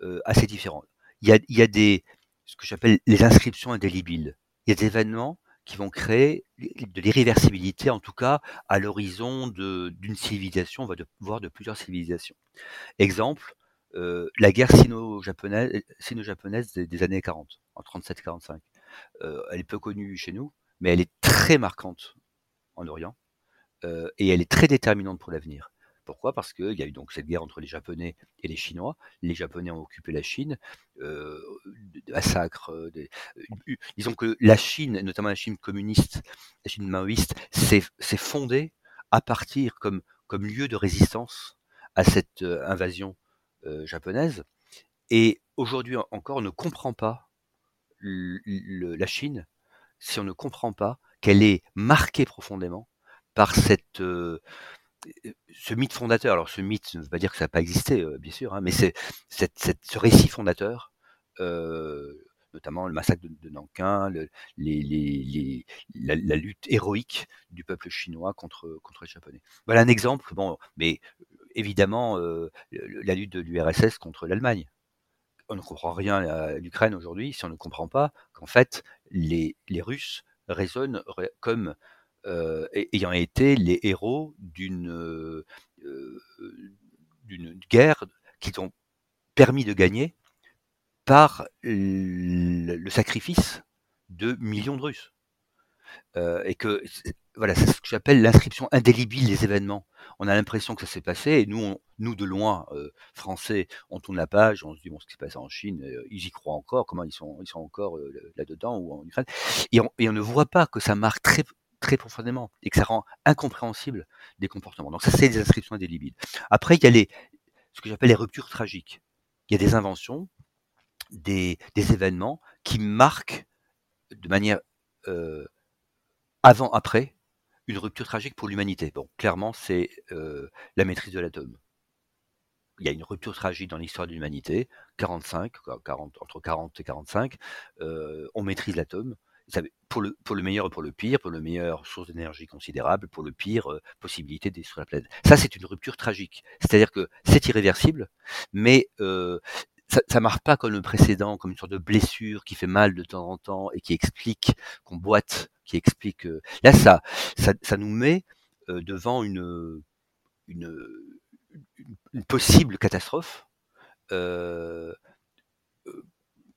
euh, assez différentes. Il y a, il y a des, ce que j'appelle les inscriptions indélébiles. Il y a des événements qui vont créer de l'irréversibilité, en tout cas à l'horizon d'une civilisation, voire de plusieurs civilisations. Exemple, euh, la guerre sino-japonaise sino des, des, années 40, en 37-45. Euh, elle est peu connue chez nous, mais elle est très marquante en Orient, euh, et elle est très déterminante pour l'avenir. Pourquoi? Parce qu'il y a eu donc cette guerre entre les Japonais et les Chinois. Les Japonais ont occupé la Chine, euh. Euh, euh, disons que la Chine, notamment la Chine communiste, la Chine maoïste, s'est fondée à partir comme, comme lieu de résistance à cette euh, invasion japonaise. Et aujourd'hui encore, on ne comprend pas la Chine si on ne comprend pas qu'elle est marquée profondément par cette, ce mythe fondateur. Alors ce mythe ne veut pas dire que ça n'a pas existé, bien sûr, hein, mais c'est ce récit fondateur, notamment le massacre de, Nankin, les, la, lutte héroïque du peuple chinois contre, contre les Japonais. Voilà un exemple, bon, mais évidemment la lutte de l'URSS contre l'Allemagne on ne comprend rien à l'Ukraine aujourd'hui si on ne comprend pas qu'en fait les, les Russes résonnent comme euh, ayant été les héros d'une euh, d'une guerre qu'ils ont permis de gagner par le, sacrifice de millions de Russes. Euh, et que voilà, c'est ce que j'appelle l'inscription indélébile des événements. On a l'impression que ça s'est passé, et nous, nous de loin, français, on tourne la page, on se dit bon, ce qui s'est passé en Chine, ils y croient encore, comment ils sont, ils sont encore là-dedans ou en Ukraine, et on, ne voit pas que ça marque très très profondément et que ça rend incompréhensible des comportements. Donc ça, c'est des inscriptions indélébiles. Après, il y a les, ce que j'appelle les ruptures tragiques. Il y a des inventions, des, des événements qui marquent de manière euh, avant-après une rupture tragique pour l'humanité. Bon, clairement, c'est euh, la maîtrise de l'atome. Il y a une rupture tragique dans l'histoire de l'humanité, 45, 40, entre 40 et 45, euh, on maîtrise l'atome, pour le, pour le meilleur et pour le pire, pour le meilleur, source d'énergie considérable, pour le pire, euh, possibilité de détruire la planète. Ça, c'est une rupture tragique. C'est-à-dire que c'est irréversible, mais euh, ça, ça marque pas comme le précédent, comme une sorte de blessure qui fait mal de temps en temps et qui explique qu'on boite, qui explique. Euh, là, ça, ça, nous met devant une, une, une, possible catastrophe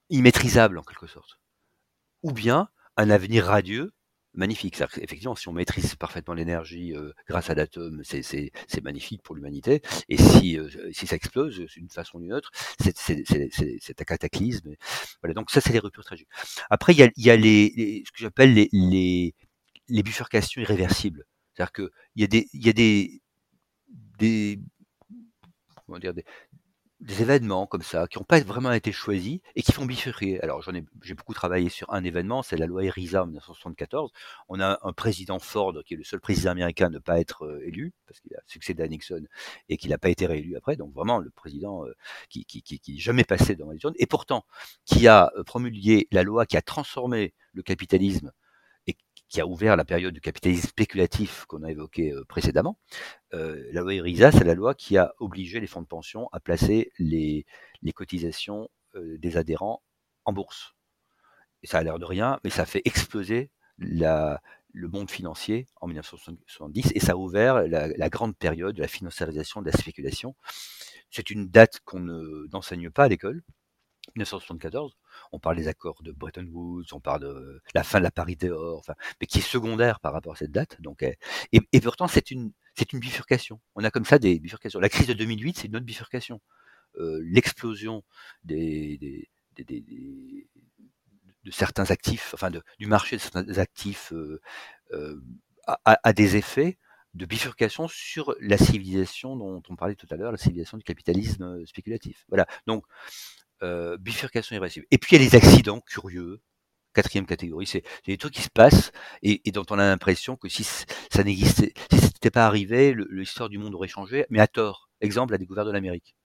immaîtrisable en quelque sorte. Ou bien un avenir radieux, magnifique. Effectivement, si on maîtrise parfaitement l'énergie euh, grâce à l'atome, c'est magnifique pour l'humanité. Et si, euh, si ça explose d'une façon ou d'une autre, c'est un cataclysme. Voilà, donc ça, c'est les ruptures tragiques. Après, il y a, les, ce que j'appelle les, les, bifurcations irréversibles. C'est-à-dire qu'il y a des, y a des, comment dire, des événements comme ça qui n'ont pas vraiment été choisis et qui font bifurquer. Alors j'en ai, j'ai beaucoup travaillé sur un événement, c'est la loi ERISA en 1974. On a un président Ford qui est le seul président américain à ne pas être euh, élu parce qu'il a succédé à Nixon et qu'il n'a pas été réélu après. Donc vraiment le président euh, qui, qui, qui, qui jamais passé dans les zones et pourtant qui a euh, promulgué la loi qui a transformé le capitalisme qui a ouvert la période du capitalisme spéculatif qu'on a évoqué euh, précédemment. Euh, la loi ERISA, c'est la loi qui a obligé les fonds de pension à placer les, cotisations euh, des adhérents en bourse. Et ça a l'air de rien, mais ça fait exploser le monde financier en 1970 et ça a ouvert la, la grande période de la financiarisation de la spéculation. C'est une date qu'on n'enseigne pas à l'école, 1974, on parle des accords de Bretton Woods, on parle de la fin de la parité or, enfin, mais qui est secondaire par rapport à cette date. Donc, et, et pourtant, c'est une, c'est une bifurcation. On a comme ça des bifurcations. La crise de 2008, c'est une autre bifurcation. Euh, l'explosion de certains actifs, enfin du marché de certains actifs euh, euh, a, a, des effets de bifurcation sur la civilisation dont on parlait tout à l'heure, la civilisation du capitalisme spéculatif. Voilà. Donc, euh, bifurcation irréversible. Et puis il y a les accidents curieux, quatrième catégorie, c'est des trucs qui se passent et, dont on a l'impression que si ça n'existait, si c'était pas arrivé, l'histoire du monde aurait changé, mais à tort. Exemple, la découverte de l'Amérique.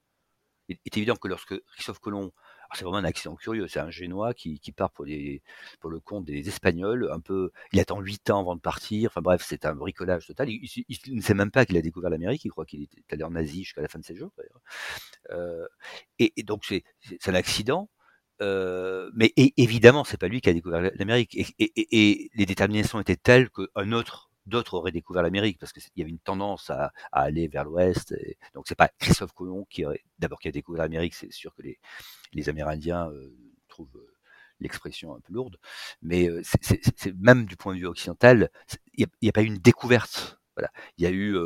Il est évident que lorsque Christophe Colomb c'est vraiment un accident curieux. C'est un Génois qui, part pour, le compte des Espagnols. Un peu, il attend huit ans avant de partir. Enfin bref, c'est un bricolage total. Il, ne sait même pas qu'il a découvert l'Amérique. Il croit qu'il est allé en Asie jusqu'à la fin de ses jours. Euh, et, et, donc c'est un accident. Euh, mais et, évidemment, c'est pas lui qui a découvert l'Amérique. Et, les déterminations étaient telles qu'un autre d'autres auraient découvert l'Amérique parce qu'il y avait une tendance à, à aller vers l'Ouest. Donc c'est pas Christophe Colomb qui d'abord qui a découvert l'Amérique. C'est sûr que les, les Amérindiens euh, trouvent euh, l'expression un peu lourde, mais euh, c'est même du point de vue occidental, il n'y a, a, pas eu une découverte. Voilà, il y a eu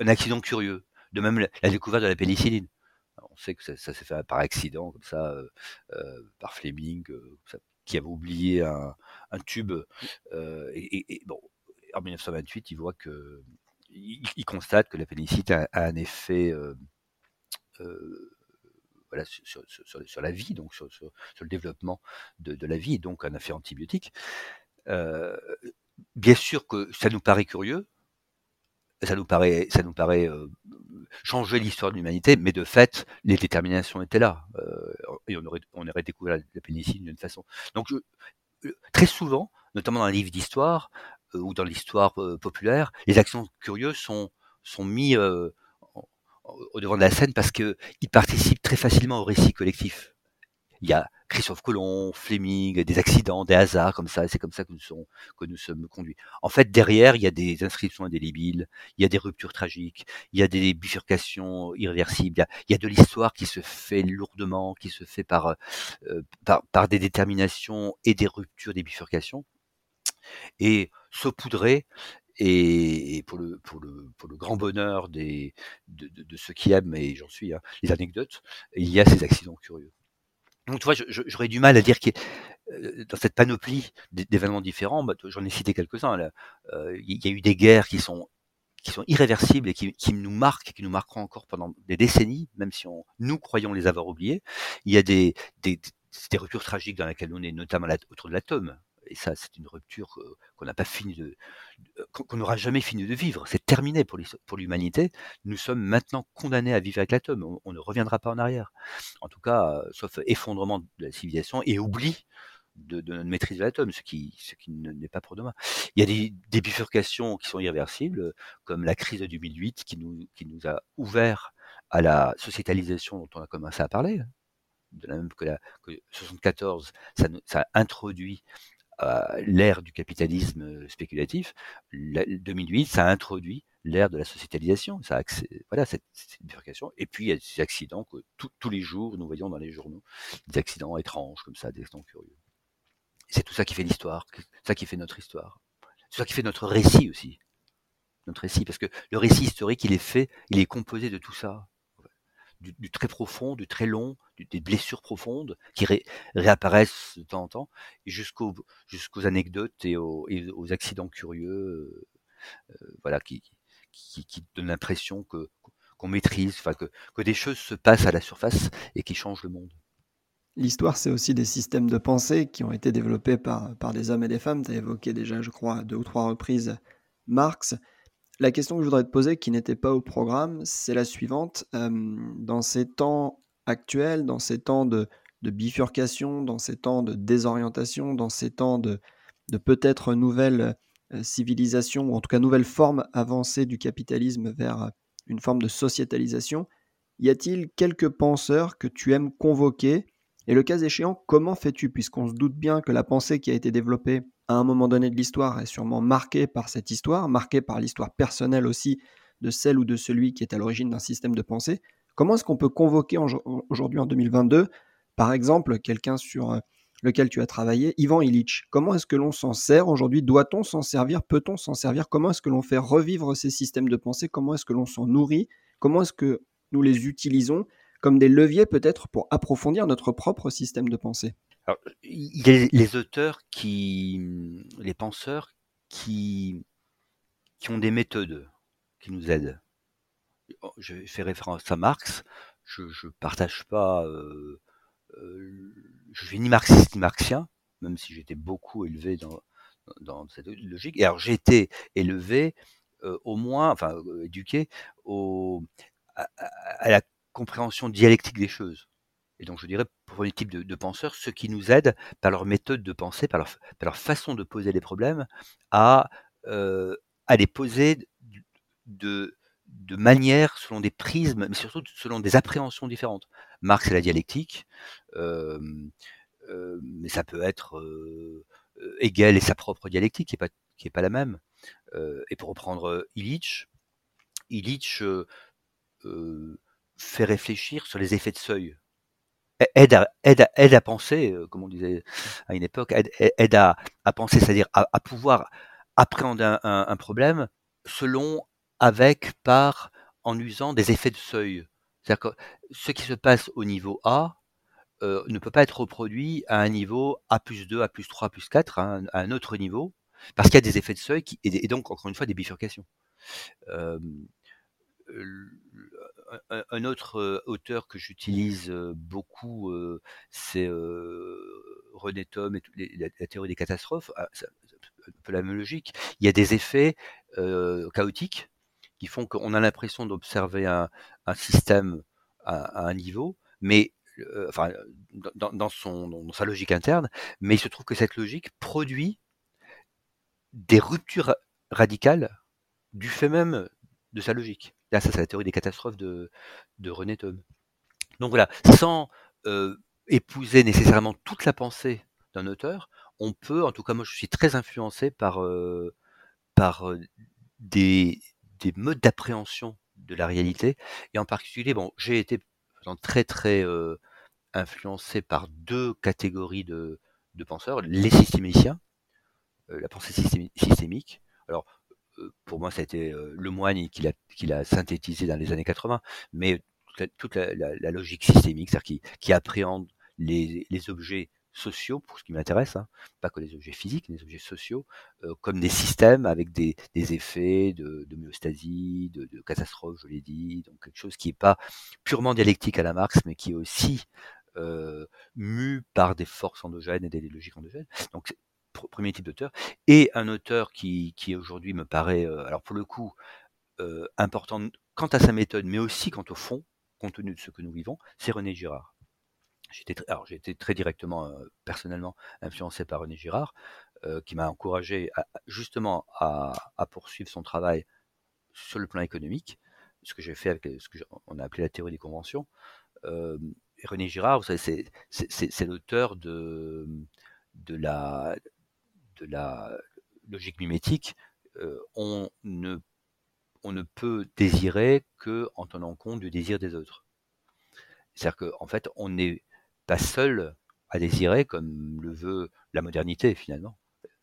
un accident curieux. De même la, découverte de la pénicilline. on sait que ça, s'est fait par accident, comme ça, par Fleming, qui avait oublié un, tube. et, bon, en 1928, il voit que il, constate que la pénicilline a, un effet voilà, sur, la vie, donc sur, le développement de, la vie, donc un effet antibiotique. bien sûr que ça nous paraît curieux, ça nous paraît, ça nous paraît changer l'histoire de l'humanité, mais de fait, les déterminations étaient là, et on aurait, on aurait découvert la, pénicilline d'une façon. Donc, très souvent, notamment dans les livres d'histoire ou dans l'histoire populaire, les actions curieuses sont sont mis au devant de la scène parce qu'ils participent très facilement au récit collectif. Il y a Christophe Colomb, Fleming, des accidents, des hasards comme ça, c'est comme ça que nous, sommes, que nous sommes conduits. En fait, derrière, il y a des inscriptions indélébiles, il y a des ruptures tragiques, il y a des bifurcations irréversibles, il y a, de l'histoire qui se fait lourdement, qui se fait par, euh, par, par, des déterminations et des ruptures, des bifurcations. Et saupoudrer et, pour, le, grand bonheur de, ceux qui aiment, et j'en suis, hein, les anecdotes, il y a ces accidents curieux. Donc, tu vois, j'aurais du mal à dire que euh, dans cette panoplie d'événements différents, bah, j'en ai cité quelques-uns. Euh, il y a eu des guerres qui sont qui sont irréversibles et qui, nous marquent, qui nous marqueront encore pendant des décennies, même si nous croyons les avoir oubliés. Il y a des ruptures tragiques dans lesquelles on est, notamment autour de l'atome et ça, c'est une rupture qu'on n'aura jamais fini de vivre. C'est terminé pour l'humanité. Nous sommes maintenant condamnés à vivre avec l'atome. On, ne reviendra pas en arrière. En tout cas, sauf effondrement de la civilisation et oubli de, notre maîtrise de l'atome, ce qui, n'est pas pour demain. Il y a des, bifurcations qui sont irréversibles, comme la crise de 2008 qui nous, a ouvert à la sociétalisation dont on a commencé à parler. De la même que la que 74, ça, ça a introduit l'ère du capitalisme euh, spéculatif, 2008, ça a introduit l'ère de la sociétalisation. Ça voilà, cette, bifurcation. Et puis, il y a ces accidents que tous les jours, nous voyons dans les journaux, des accidents étranges comme ça, des accidents curieux. C'est tout ça qui fait l'histoire, ça qui fait notre histoire. C'est ça qui fait notre récit aussi. Notre récit, parce que le récit historique, il est fait, il est composé de tout ça du, très profond, du très long, des blessures profondes qui réapparaissent de temps en temps, jusqu'aux anecdotes et aux, accidents curieux, euh, euh, voilà, qui, qui, donnent l'impression que qu'on maîtrise, enfin que, que des choses se passent à la surface et qui changent le monde. L'histoire, c'est aussi des systèmes de pensée qui ont été développés par, par des hommes et des femmes. Tu as évoqué déjà, je crois, deux ou trois reprises Marx. La question que je voudrais te poser, qui n'était pas au programme, c'est la suivante. dans ces temps actuels, dans ces temps de, bifurcation, dans ces temps de désorientation, dans ces temps de, peut-être nouvelle civilisation, ou en tout cas nouvelle forme avancée du capitalisme vers une forme de sociétalisation, y a-t-il quelques penseurs que tu aimes convoquer? Et le cas échéant, comment fais-tu? Puisqu'on se doute bien que la pensée qui a été développée à un moment donné de l'histoire est sûrement marqué par cette histoire, marqué par l'histoire personnelle aussi de celle ou de celui qui est à l'origine d'un système de pensée. Comment est-ce qu'on peut convoquer aujourd'hui en 2022, par exemple, quelqu'un sur euh, lequel tu as travaillé, Ivan Illich? Comment est-ce que l'on s'en sert aujourd'hui? Doit-on s'en servir? Peut-on s'en servir? Comment est-ce que l'on fait revivre ces systèmes de pensée? Comment est-ce que l'on s'en nourrit? Comment est-ce que nous les utilisons comme des leviers peut-être pour approfondir notre propre système de pensée? Alors, il y a les auteurs qui, les penseurs qui, qui ont des méthodes qui nous aident. Oh, je fais référence à Marx. Je ne partage pas. Euh, euh, je suis ni marxiste ni marxien, même si j'étais beaucoup élevé dans, cette logique. Et alors j'ai été élevé, euh, au moins, enfin éduqué, au, à, la compréhension dialectique des choses. Et donc, je dirais, pour les types de, penseurs, ceux qui nous aident par leur méthode de penser, par leur, façon de poser les problèmes, à, euh, les poser de, manière selon des prismes, mais surtout selon des appréhensions différentes. Marx, c'est la dialectique, euh, euh, mais ça peut être Hegel et sa propre dialectique, qui n'est pas, pas la même. et pour reprendre Illich, Illich fait réfléchir sur les effets de seuil aide à, penser, euh, comme on disait à une époque, aide, à, penser, c'est-à-dire à, pouvoir appréhender un, problème selon avec par en usant des effets de seuil. C'est-à-dire que ce qui se passe au niveau A euh, ne peut pas être reproduit à un niveau A plus 2, A plus 3, A plus 4, à un, autre niveau, parce qu'il y a des effets de seuil qui, et, donc, encore une fois, des bifurcations. Euh, un, autre auteur que j'utilise beaucoup, c'est René Thom et la, théorie des catastrophes. Ah, c'est un peu la même logique. Il y a des effets chaotiques qui font qu'on a l'impression d'observer un, système à, un niveau, mais enfin, dans, son, dans sa logique interne, mais il se trouve que cette logique produit des ruptures radicales du fait même de sa logique. Là, ça, c'est la théorie des catastrophes de, de René Thom. Donc voilà, sans épouser nécessairement toute la pensée d'un auteur, on peut, en tout cas moi je suis très influencé par, par des, des modes d'appréhension de la réalité, et en particulier, bon, j'ai été très très influencé par deux catégories de, de penseurs, les systémiciens, la pensée systémique. Alors, pour moi, ça a été le moine qui l'a, synthétisé dans les années 80, mais toute la, logique systémique, c'est-à-dire qui, appréhende les, objets sociaux, pour ce qui m'intéresse, hein, pas que les objets physiques, les objets sociaux, euh, comme des systèmes avec des, effets de, de myostasie, de, de catastrophe, je l'ai dit, donc quelque chose qui n'est pas purement dialectique à la Marx, mais qui est aussi euh, mu par des forces endogènes et des logiques endogènes. Donc premier type d'auteur, et un auteur qui, aujourd'hui me paraît, euh, alors pour le coup, euh, important quant à sa méthode, mais aussi quant au fond, compte tenu de ce que nous vivons, c'est René Girard. J'ai été, très directement, euh, personnellement, influencé par René Girard, qui m'a encouragé justement à, poursuivre son travail sur le plan économique, ce que j'ai fait avec ce qu'on a appelé la théorie des conventions. René Girard, c'est l'auteur de, la, de la logique mimétique. on, ne, on ne peut désirer que en tenant compte du désir des autres. C'est-à-dire qu'en en fait, on est pas seul à désirer comme le veut la modernité finalement.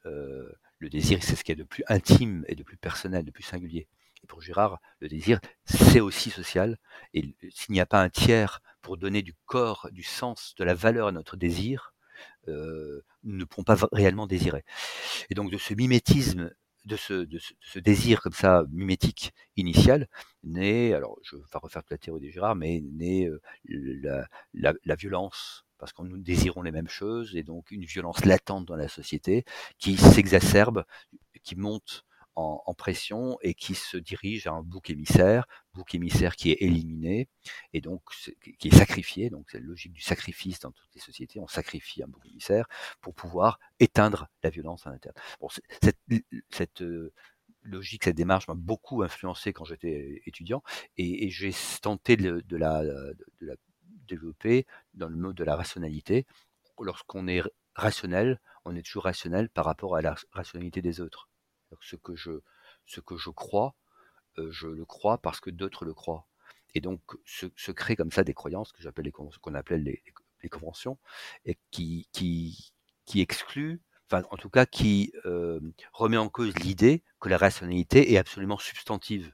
Euh, le désir, c'est ce qui est de plus intime et de plus personnel, de plus singulier. Et pour Girard, le désir, c'est aussi social. Et s'il n'y a pas un tiers pour donner du corps, du sens, de la valeur à notre désir, euh, ne pourrons pas réellement désirer. Et donc de ce mimétisme de ce, de ce, désir comme ça mimétique initial naît, alors je vais refaire toute la théorie de Girard, mais naît euh, la, la, la, violence, parce qu'on nous désirons les mêmes choses, et donc une violence latente dans la société qui s'exacerbe, qui monte en, pression et qui se dirige à un bouc émissaire, bouc émissaire qui est éliminé et donc qui est sacrifié. Donc c'est la logique du sacrifice dans toutes les sociétés. On sacrifie un bouc émissaire pour pouvoir éteindre la violence à l'intérieur. Cette, euh, logique, cette démarche m'a beaucoup influencé quand j'étais étudiant et, j'ai tenté de, la, de, la, développer dans le mode de la rationalité. Lorsqu'on est rationnel, on est toujours rationnel par rapport à la rationalité des autres ce que je, ce que je crois, euh, je le crois parce que d'autres le croient. Et donc se, se créent comme ça des croyances que qu'on appelait les, les, conventions et qui, qui, qui excluent, enfin en tout cas qui euh, remet en cause l'idée que la rationalité est absolument substantive,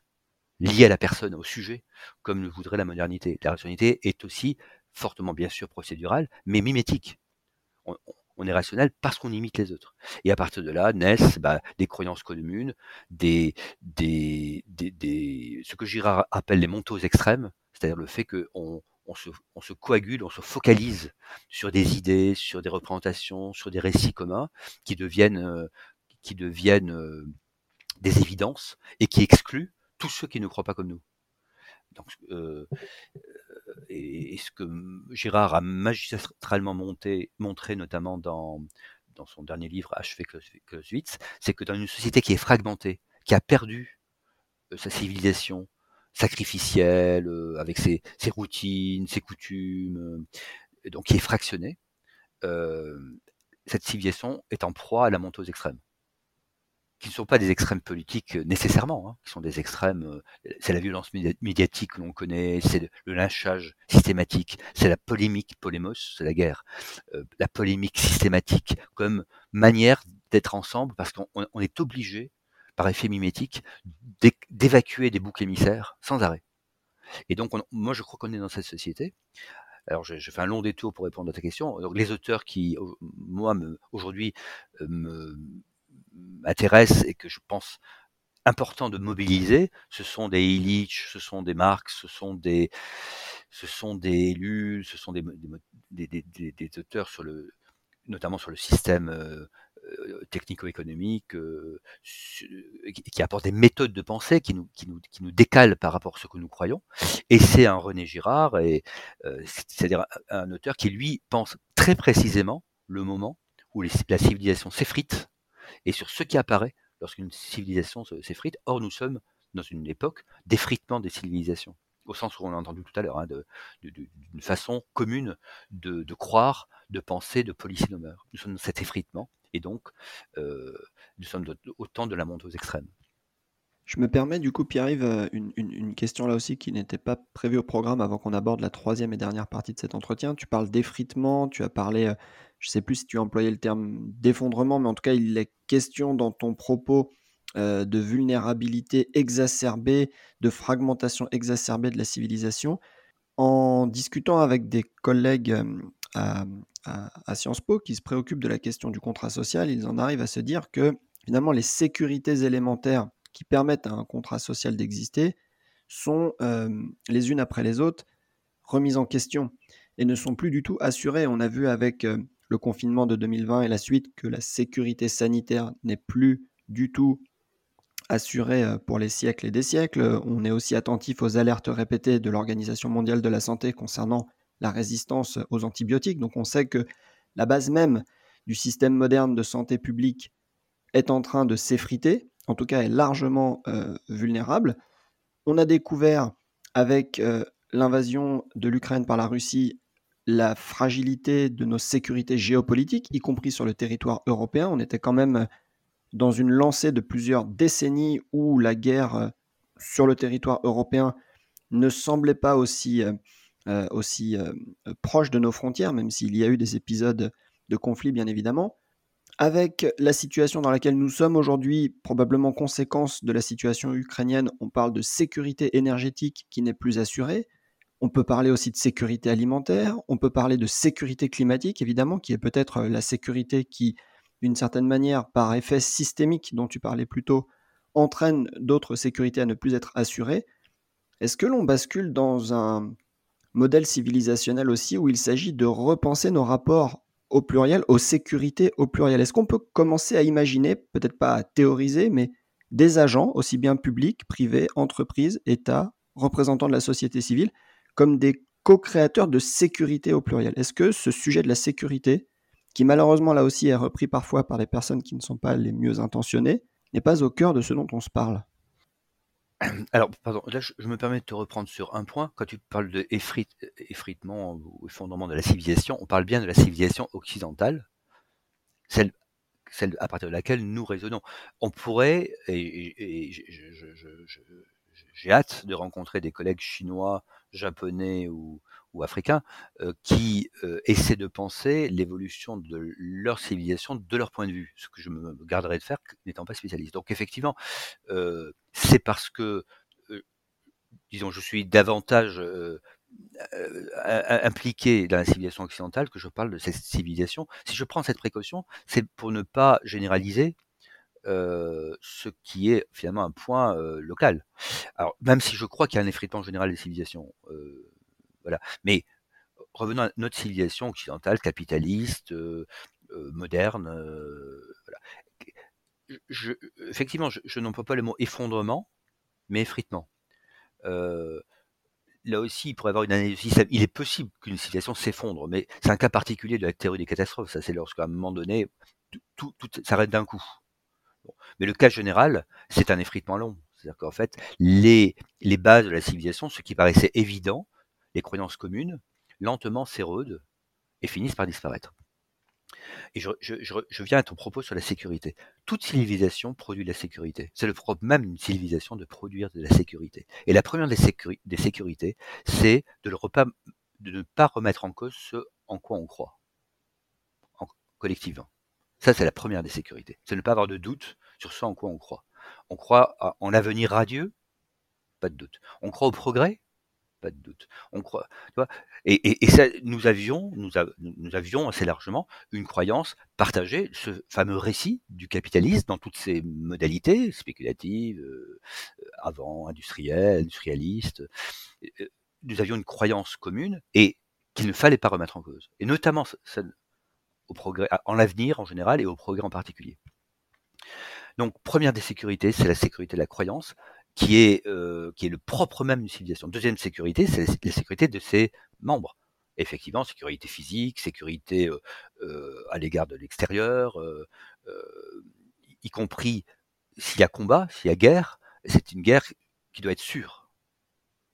liée à la personne, au sujet, comme le voudrait la modernité. La rationalité est aussi fortement bien sûr procédurale, mais mimétique on est rationnel parce qu'on imite les autres. Et à partir de là naissent bah, des croyances communes, des, des, des, ce que Girard appelle les montos extrêmes, c'est-à-dire le fait qu'on on se, on se coagule, on se focalise sur des idées, sur des représentations, sur des récits communs qui deviennent, euh, qui deviennent euh, des évidences et qui excluent tous ceux qui ne croient pas comme nous. Donc, euh, et, ce que Girard a magistralement montré notamment dans, dans son dernier livre Achevé Clausewitz, c'est que dans une société qui est fragmentée, qui a perdu euh, sa civilisation sacrificielle, euh, avec ses, ses, routines, ses coutumes, euh, donc qui est fractionnée, cette civilisation est en proie à la montée aux extrêmes qui ne sont pas des extrêmes politiques euh, nécessairement, hein, qui sont des extrêmes, euh, c'est la violence médiatique que l'on connaît, c'est le lynchage systématique, c'est la polémique, polémos, c'est la guerre, euh, la polémique systématique comme manière d'être ensemble parce qu'on est obligé par effet mimétique, d'évacuer des boucs émissaires sans arrêt. Et donc, moi, je crois qu'on est dans cette société. Alors, je, fais un long détour pour répondre à ta question. Les auteurs qui, moi, aujourd'hui, me m'intéressent et que je pense important de mobiliser, ce sont des Illich, ce sont des Marx, ce sont des, ce sont des élus, ce sont des, auteurs sur le, notamment sur le système euh, euh, technico-économique, euh, qui apporte des méthodes de pensée qui nous, qui, nous, qui nous décalent par rapport à ce que nous croyons. Et c'est un René Girard, et, c'est-à-dire un, auteur qui, lui, pense très précisément le moment où la civilisation s'effrite et sur ce qui apparaît lorsqu'une civilisation s'effrite. Or, nous sommes dans une époque d'effritement des civilisations au sens où on a entendu tout à l'heure, hein, d'une façon commune de, croire, de penser, de policer nos mœurs. Nous sommes dans cet effritement, et donc euh, nous sommes au temps de la montée aux extrêmes. Je me permets du coup, Pierre-Yves, euh, une, question là aussi qui n'était pas prévue au programme avant qu'on aborde la troisième et dernière partie de cet entretien. Tu parles d'effritement, tu as parlé, euh, je ne sais plus si tu employé le terme d'effondrement, mais en tout cas, il est question dans ton propos euh, de vulnérabilité exacerbée, de fragmentation exacerbée de la civilisation. En discutant avec des collègues à, Sciences Po qui se préoccupent de la question du contrat social, ils en arrivent à se dire que finalement les sécurités élémentaires qui permettent à un contrat social d'exister sont les unes après les autres remises en question et ne sont plus du tout assurées. On a vu avec le confinement de 2020 et la suite que la sécurité sanitaire n'est plus du tout assuré euh, pour les siècles et des siècles. On est aussi attentif aux alertes répétées de l'Organisation mondiale de la santé concernant la résistance aux antibiotiques. Donc on sait que la base même du système moderne de santé publique est en train de s'effriter, en tout cas est largement euh, vulnérable. On a découvert avec euh, l'invasion de l'Ukraine par la Russie la fragilité de nos sécurités géopolitiques, y compris sur le territoire européen. On était quand même dans une lancée de plusieurs décennies où la guerre euh, sur le territoire européen ne semblait pas aussi, euh, euh, proche de nos frontières, même s'il y a eu des épisodes de conflit, bien évidemment. Avec la situation dans laquelle nous sommes aujourd'hui, probablement conséquence de la situation ukrainienne, on parle de sécurité énergétique qui n'est plus assurée. On peut parler aussi de sécurité alimentaire, on peut parler de sécurité climatique, évidemment, qui est peut-être la sécurité qui d'une certaine manière, par effet systémique dont tu parlais plus tôt, entraîne d'autres sécurités à ne plus être assurées, est-ce que l'on bascule dans un modèle civilisationnel aussi où il s'agit de repenser nos rapports au pluriel, aux sécurités au pluriel? Est-ce qu'on peut commencer à imaginer, peut-être pas à théoriser, mais des agents, aussi bien publics, privés, entreprises, États, représentants de la société civile, comme des co-créateurs de sécurité au pluriel Est-ce que ce sujet de la sécurité qui malheureusement là aussi est repris parfois par des personnes qui ne sont pas les mieux intentionnées, n'est pas au cœur de ce dont on se parle? [CLEARS THROAT] Alors, pardon, là je, me permets de te reprendre sur un point. Quand tu parles de effritement ou effondrement de la civilisation, on parle bien de la civilisation occidentale, celle, à partir de laquelle nous raisonnons. On pourrait, et, j'ai hâte de rencontrer des collègues chinois, japonais ou, africains euh, qui euh, essaient de penser l'évolution de leur civilisation de leur point de vue, ce que je me garderai de faire n'étant pas spécialiste. Donc effectivement, euh, c'est parce que, disons, je suis davantage impliqué dans la civilisation occidentale que je parle de cette civilisation. Si je prends cette précaution, c'est pour ne pas généraliser ce qui est finalement un point local. Alors, même si je crois qu'il y a un effritement général des civilisations, voilà. Mais revenons à notre civilisation occidentale, capitaliste, euh, euh, moderne. Euh, je, effectivement, je, n'emploie pas le mot effondrement, mais effritement. là aussi, y avoir une analyse. Il est possible qu'une civilisation s'effondre, mais c'est un cas particulier de la théorie des catastrophes. Ça, c'est lorsqu'à un moment donné, tout, s'arrête d'un coup. Mais le cas général, c'est un effritement long. C'est-à-dire qu'en fait, les, les bases de la civilisation, ce qui paraissait évident, les croyances communes, lentement s'érodent et finissent par disparaître. Et je, viens à ton propos sur la sécurité. Toute civilisation produit de la sécurité. C'est le propre même d'une civilisation de produire de la sécurité. Et la première des, des sécurités, c'est de, ne pas remettre en cause ce en quoi on croit, collectivement. Ça, c'est la première des sécurités. C'est ne pas avoir de doute sur ce en quoi on croit. On croit en l'avenir radieux? Pas de doute. On croit au progrès? Pas de doute. On croit, et, nous avions, nous, avions assez largement une croyance partagée, ce fameux récit du capitalisme dans toutes ses modalités, spéculatives, euh, avant, industrielles, industrialistes. Euh, nous avions une croyance commune et qu'il ne fallait pas remettre en cause. Et notamment en l'avenir en général et au progrès en particulier. Donc, première des sécurités, c'est la sécurité de la croyance, qui est, euh, qui est le propre même d'une civilisation. Deuxième sécurité, c'est la sécurité de ses membres. Effectivement, sécurité physique, sécurité euh, euh, à l'égard de l'extérieur, y compris s'il y a combat, s'il y a guerre, c'est une guerre qui doit être sûre.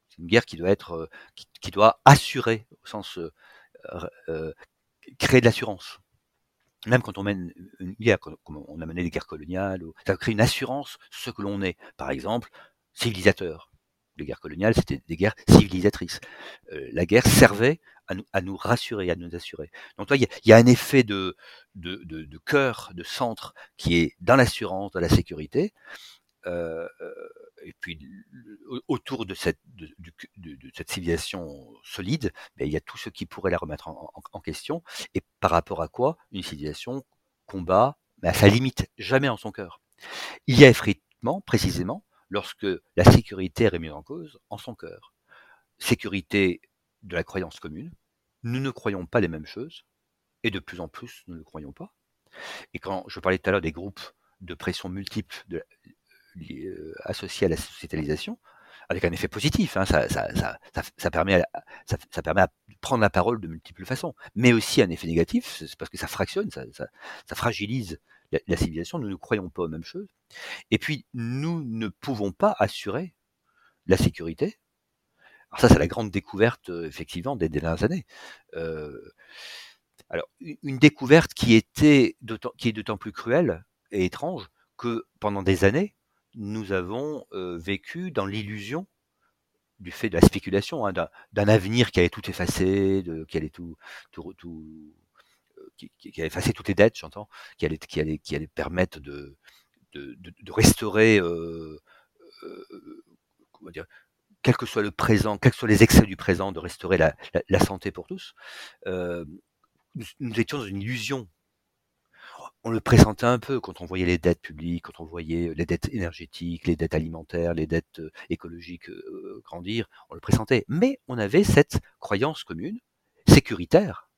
C'est une guerre qui doit être, qui, doit assurer, au sens créer de l'assurance même quand on mène une guerre, comme on a mené des guerres coloniales, ça crée une assurance ce que l'on est. Par exemple, civilisateur. Les guerres coloniales, c'était des guerres civilisatrices. Euh, la guerre servait à nous, rassurer, à nous assurer. Donc, il y, a un effet de, cœur, de centre, qui est dans l'assurance, dans la sécurité. Euh, et puis autour de cette, civilisation solide, ben, il y a tout ce qui pourrait la remettre en, question. Et par rapport à quoi une civilisation combat ben, à sa limite, jamais en son cœur. Il y a effectivement, précisément, lorsque la sécurité est remise en cause en son cœur. Sécurité de la croyance commune. Nous ne croyons pas les mêmes choses, et de plus en plus, nous ne croyons pas. Et quand je parlais tout à l'heure des groupes de pression multiples de, euh, associés à la sociétalisation, avec un effet positif. Hein, ça, permet à, ça, permet prendre la parole de multiples façons, mais aussi un effet négatif, c'est parce que ça fractionne, ça, fragilise la, la, civilisation. Nous ne croyons pas aux mêmes choses. Et puis, nous ne pouvons pas assurer la sécurité. Alors ça, c'est la grande découverte, euh, effectivement, des, dernières années. Euh, alors, une découverte qui était qui est d'autant plus cruelle et étrange que pendant des années, nous avons vécu dans l'illusion du fait de la spéculation, hein, d'un avenir qui allait tout effacer, de, qui allait tout, qui, qui, allait effacer toutes les dettes, j'entends, qui allait, permettre de, restaurer, comment dire, quel que soit le présent, quels que soient les excès du présent, de restaurer la, santé pour tous. Nous, étions dans une illusion on le pressentait un peu quand on voyait les dettes publiques, quand on voyait les dettes énergétiques, les dettes alimentaires, les dettes euh, écologiques euh, grandir, on le pressentait. Mais on avait cette croyance commune, sécuritaire,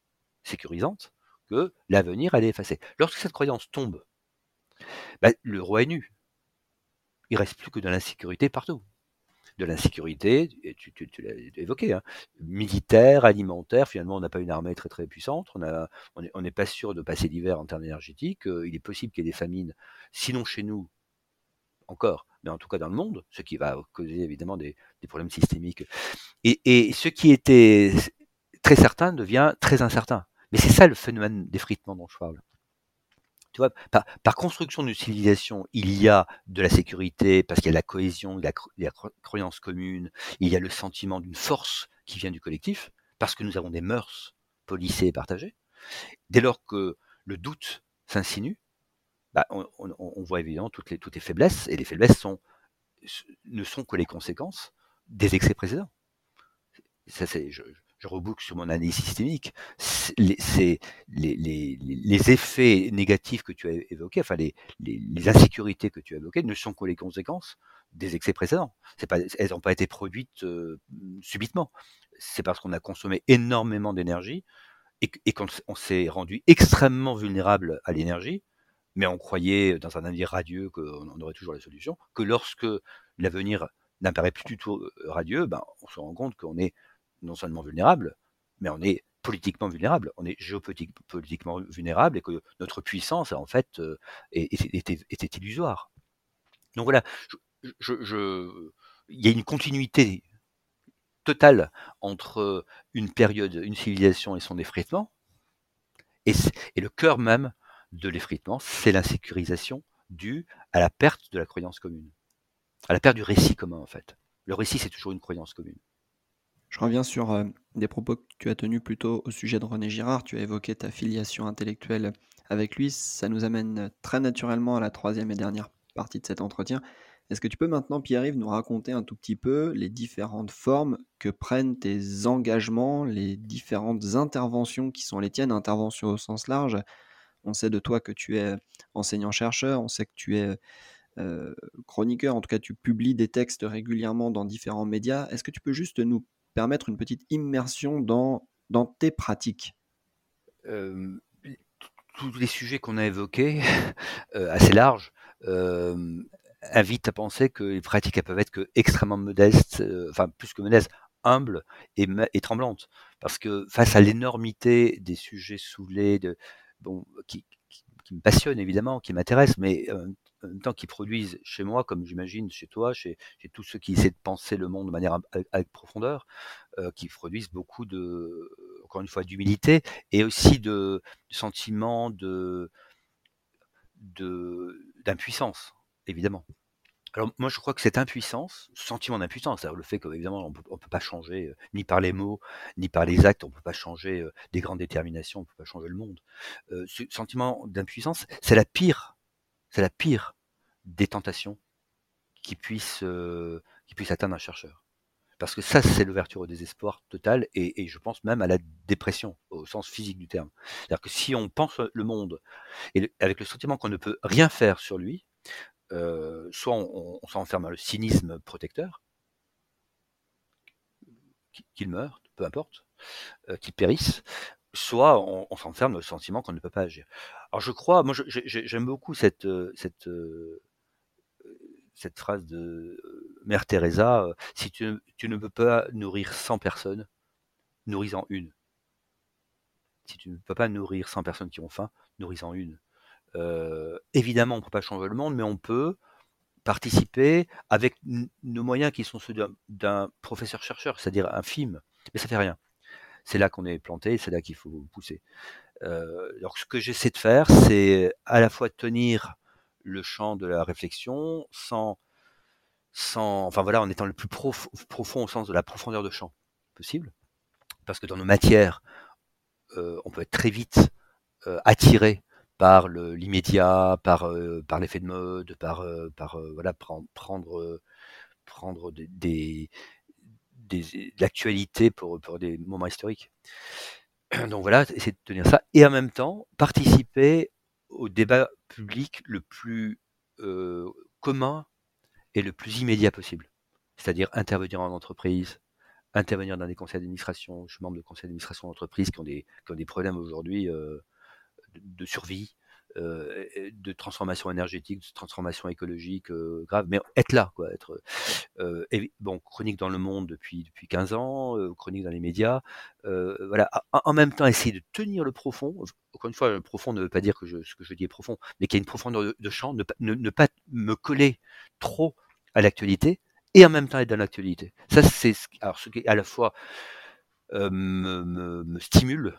sécurisante, que l'avenir allait effacer. Lorsque cette croyance tombe, bah, le roi est nu. Il reste plus que de l'insécurité partout de l'insécurité, tu, l'as évoqué, hein, militaire, alimentaire, finalement on n'a pas une armée très très puissante, on n'est pas sûr de passer l'hiver en termes énergétiques, euh, il est possible qu'il y ait des famines, sinon chez nous, encore, mais en tout cas dans le monde, ce qui va causer évidemment des, des problèmes systémiques. Et, et, ce qui était très certain devient très incertain. Mais c'est ça le phénomène d'effritement dont je parle par, construction d'une civilisation, il y a de la sécurité, parce qu'il y a la cohésion, il y a la croyance commune, il y a le sentiment d'une force qui vient du collectif, parce que nous avons des mœurs policées et partagées. Dès lors que le doute s'insinue, bah, on, voit évidemment toutes les, faiblesses, et les faiblesses ne sont que les conséquences des excès précédents. Ça, je, je reboucle sur mon analyse systémique, les, effets négatifs que tu as évoqués, enfin les, les, insécurités que tu as évoquées, ne sont que les conséquences des excès précédents. Elles n'ont pas été produites euh, subitement. C'est parce qu'on a consommé énormément d'énergie et, et qu'on s'est rendu extrêmement vulnérable à l'énergie, mais on croyait dans un avenir radieux qu'on aurait toujours la solution, que lorsque l'avenir n'apparaît plus du tout euh, radieux, ben, on se rend compte qu'on est non seulement vulnérable, mais on est politiquement vulnérable, on est géopolitiquement vulnérable et que notre puissance, en fait, euh, était, illusoire. Donc voilà, je, je, il y a une continuité totale entre une période, une civilisation et son effritement, et le cœur même de l'effritement, c'est l'insécurisation due à la perte de la croyance commune, à la perte du récit commun, en fait. Le récit, c'est toujours une croyance commune. Je reviens sur euh, des propos que tu as tenus plutôt au sujet de René Girard. Tu as évoqué ta filiation intellectuelle avec lui. Ça nous amène très naturellement à la troisième et dernière partie de cet entretien. Est-ce que tu peux maintenant, Pierre-Yves, nous raconter un tout petit peu les différentes formes que prennent tes engagements, les différentes interventions qui sont les tiennes, interventions au sens large? On sait de toi que tu es enseignant-chercheur, on sait que tu es euh, chroniqueur, en tout cas tu publies des textes régulièrement dans différents médias. Est-ce que tu peux juste nous permettre une petite immersion dans, dans tes pratiques euh, Tous les sujets qu'on a évoqués, [LAUGHS] euh, assez larges, invitent à penser que les pratiques peuvent être que extrêmement modestes, enfin plus que modestes, humbles et, tremblantes. Parce que face à l'énormité des sujets soulés, de, bon, qui, me passionnent évidemment, qui m'intéressent, mais temps qui produisent chez moi, comme j'imagine chez toi, chez, tous ceux qui essaient de penser le monde de manière avec, profondeur, euh, qui produisent beaucoup de, encore une fois, d'humilité et aussi de, de sentiment de, d'impuissance, évidemment. Alors moi je crois que cette impuissance, ce sentiment d'impuissance, le fait qu'évidemment on ne peut pas changer, euh, ni par les mots, ni par les actes, on ne peut pas changer euh, des grandes déterminations, on ne peut pas changer le monde. ce sentiment d'impuissance, c'est la pire c'est la pire des tentations qui puisse, euh, qui puisse atteindre un chercheur. Parce que ça, c'est l'ouverture au désespoir total et, je pense même à la dépression au sens physique du terme. C'est-à-dire que si on pense le monde et avec le sentiment qu'on ne peut rien faire sur lui, euh, soit on, s'enferme dans le cynisme protecteur, qu'il meure, peu importe, euh, qu'il périsse, soit on, s'enferme dans le sentiment qu'on ne peut pas agir. Alors je crois, moi j'aime beaucoup cette, euh, euh, phrase de euh, Mère Teresa, si tu, tu, ne peux pas nourrir 100 personnes, nourris-en une. Si tu ne peux pas nourrir 100 personnes qui ont faim, nourris-en une. évidemment, on ne peut pas changer le monde, mais on peut participer avec nos moyens qui sont ceux d'un professeur-chercheur, c'est-à-dire un film. Mais ça fait rien c'est là qu'on est planté, c'est là qu'il faut pousser. Euh, ce que j'essaie de faire, c'est à la fois tenir le champ de la réflexion sans, sans, enfin voilà, en étant le plus profond au sens de la profondeur de champ possible, parce que dans nos matières, euh, on peut être très vite euh, attiré par l'immédiat, par, par l'effet de mode, par, par voilà, prendre, prendre des, de l'actualité pour, pour des moments historiques. [CLEARS THROAT] Donc voilà, essayer de tenir ça. Et en même temps, participer au débat public le plus euh, commun et le plus immédiat possible. C'est-à-dire intervenir en entreprise, intervenir dans des conseils d'administration. Je suis membre de conseils d'administration d'entreprise qui, ont des, problèmes aujourd'hui euh, de, survie, de transformation énergétique, de transformation écologique euh, grave, mais être là, quoi, être euh, bon, chronique dans le monde depuis depuis 15 ans, chronique dans les médias, voilà, en, même temps essayer de tenir le profond. Encore une fois, le profond ne veut pas dire que je, ce que je dis est profond, mais qu'il y a une profondeur de, champ, ne, ne, pas me coller trop à l'actualité et en même temps être dans l'actualité. Ça, c'est alors ce qui à la fois me, me, me, stimule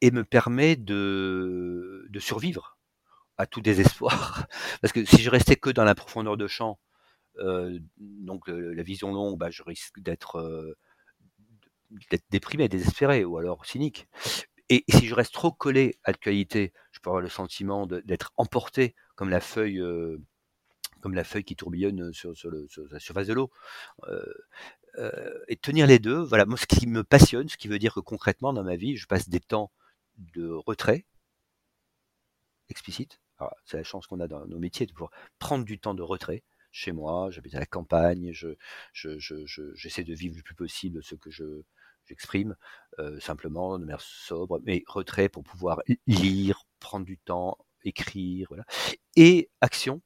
et me permet de, de survivre à tout désespoir. [LAUGHS] Parce que si je restais que dans la profondeur de champ, euh, donc euh, la vision longue, bah, je risque d'être euh, déprimé, désespéré, ou alors cynique. Et, si je reste trop collé à l'actualité, je peux avoir le sentiment d'être emporté comme la feuille, comme la feuille qui tourbillonne sur, la surface de l'eau. et tenir les deux, voilà, moi ce qui me passionne, ce qui veut dire que concrètement dans ma vie, je passe des temps de retrait explicite, c'est la chance qu'on a dans nos métiers de pouvoir prendre du temps de retrait chez moi. J'habite à la campagne, je, j'essaie de vivre le plus possible ce que je, j'exprime, euh, simplement de manière sobre, mais retrait pour pouvoir lire, prendre du temps, écrire, voilà. Et action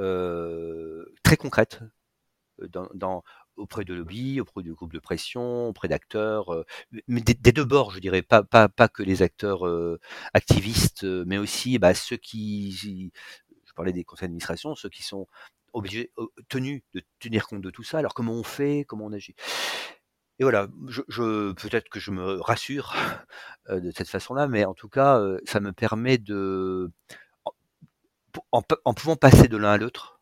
euh, très concrète euh, dans, auprès de lobby, auprès du groupe de pression, auprès d'acteurs, euh, des, deux bords, je dirais, pas, que les acteurs euh, activistes, euh, mais aussi bah, ceux qui, je parlais des conseils d'administration, ceux qui sont obligés, tenus de tenir compte de tout ça. Alors comment on fait, comment on agit? Et voilà, peut-être que je me rassure de cette façon-là, mais en tout cas, ça me permet de, en pouvant passer de l'un à l'autre,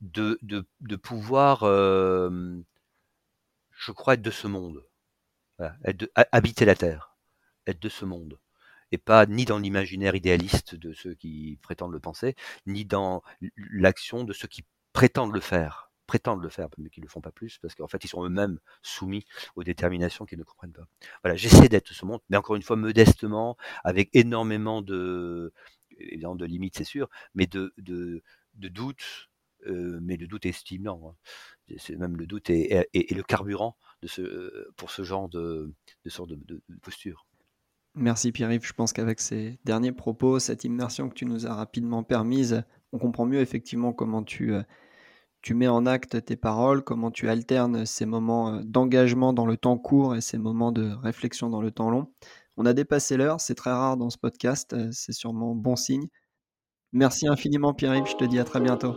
de, de, pouvoir, euh, je crois, être de ce monde. Être de, habiter la Terre, être de ce monde. et pas ni dans l'imaginaire idéaliste de ceux qui prétendent le penser, ni dans l'action de ceux qui prétendent le faire prétendent le faire, mais qui ne le font pas plus, parce qu'en fait, ils sont eux-mêmes soumis aux déterminations qu'ils ne comprennent pas. Voilà, j'essaie d'être ce monde, mais encore une fois, modestement, avec énormément de, évidemment, de limites, c'est sûr, mais de, de, de doutes, euh, mais le doute est stimulant. Hein. C'est même le doute est, le carburant ce, pour ce genre de, sorte de, posture. Merci Pierre-Yves. Je pense qu'avec ces derniers propos, cette immersion que tu nous as rapidement permise, on comprend mieux effectivement comment tu, euh, tu mets en acte tes paroles, comment tu alternes ces moments euh, d'engagement dans le temps court et ces moments de réflexion dans le temps long. On a dépassé l'heure, c'est très rare dans ce podcast, c'est sûrement bon signe. Merci infiniment Pierre-Yves, je te dis à très bientôt.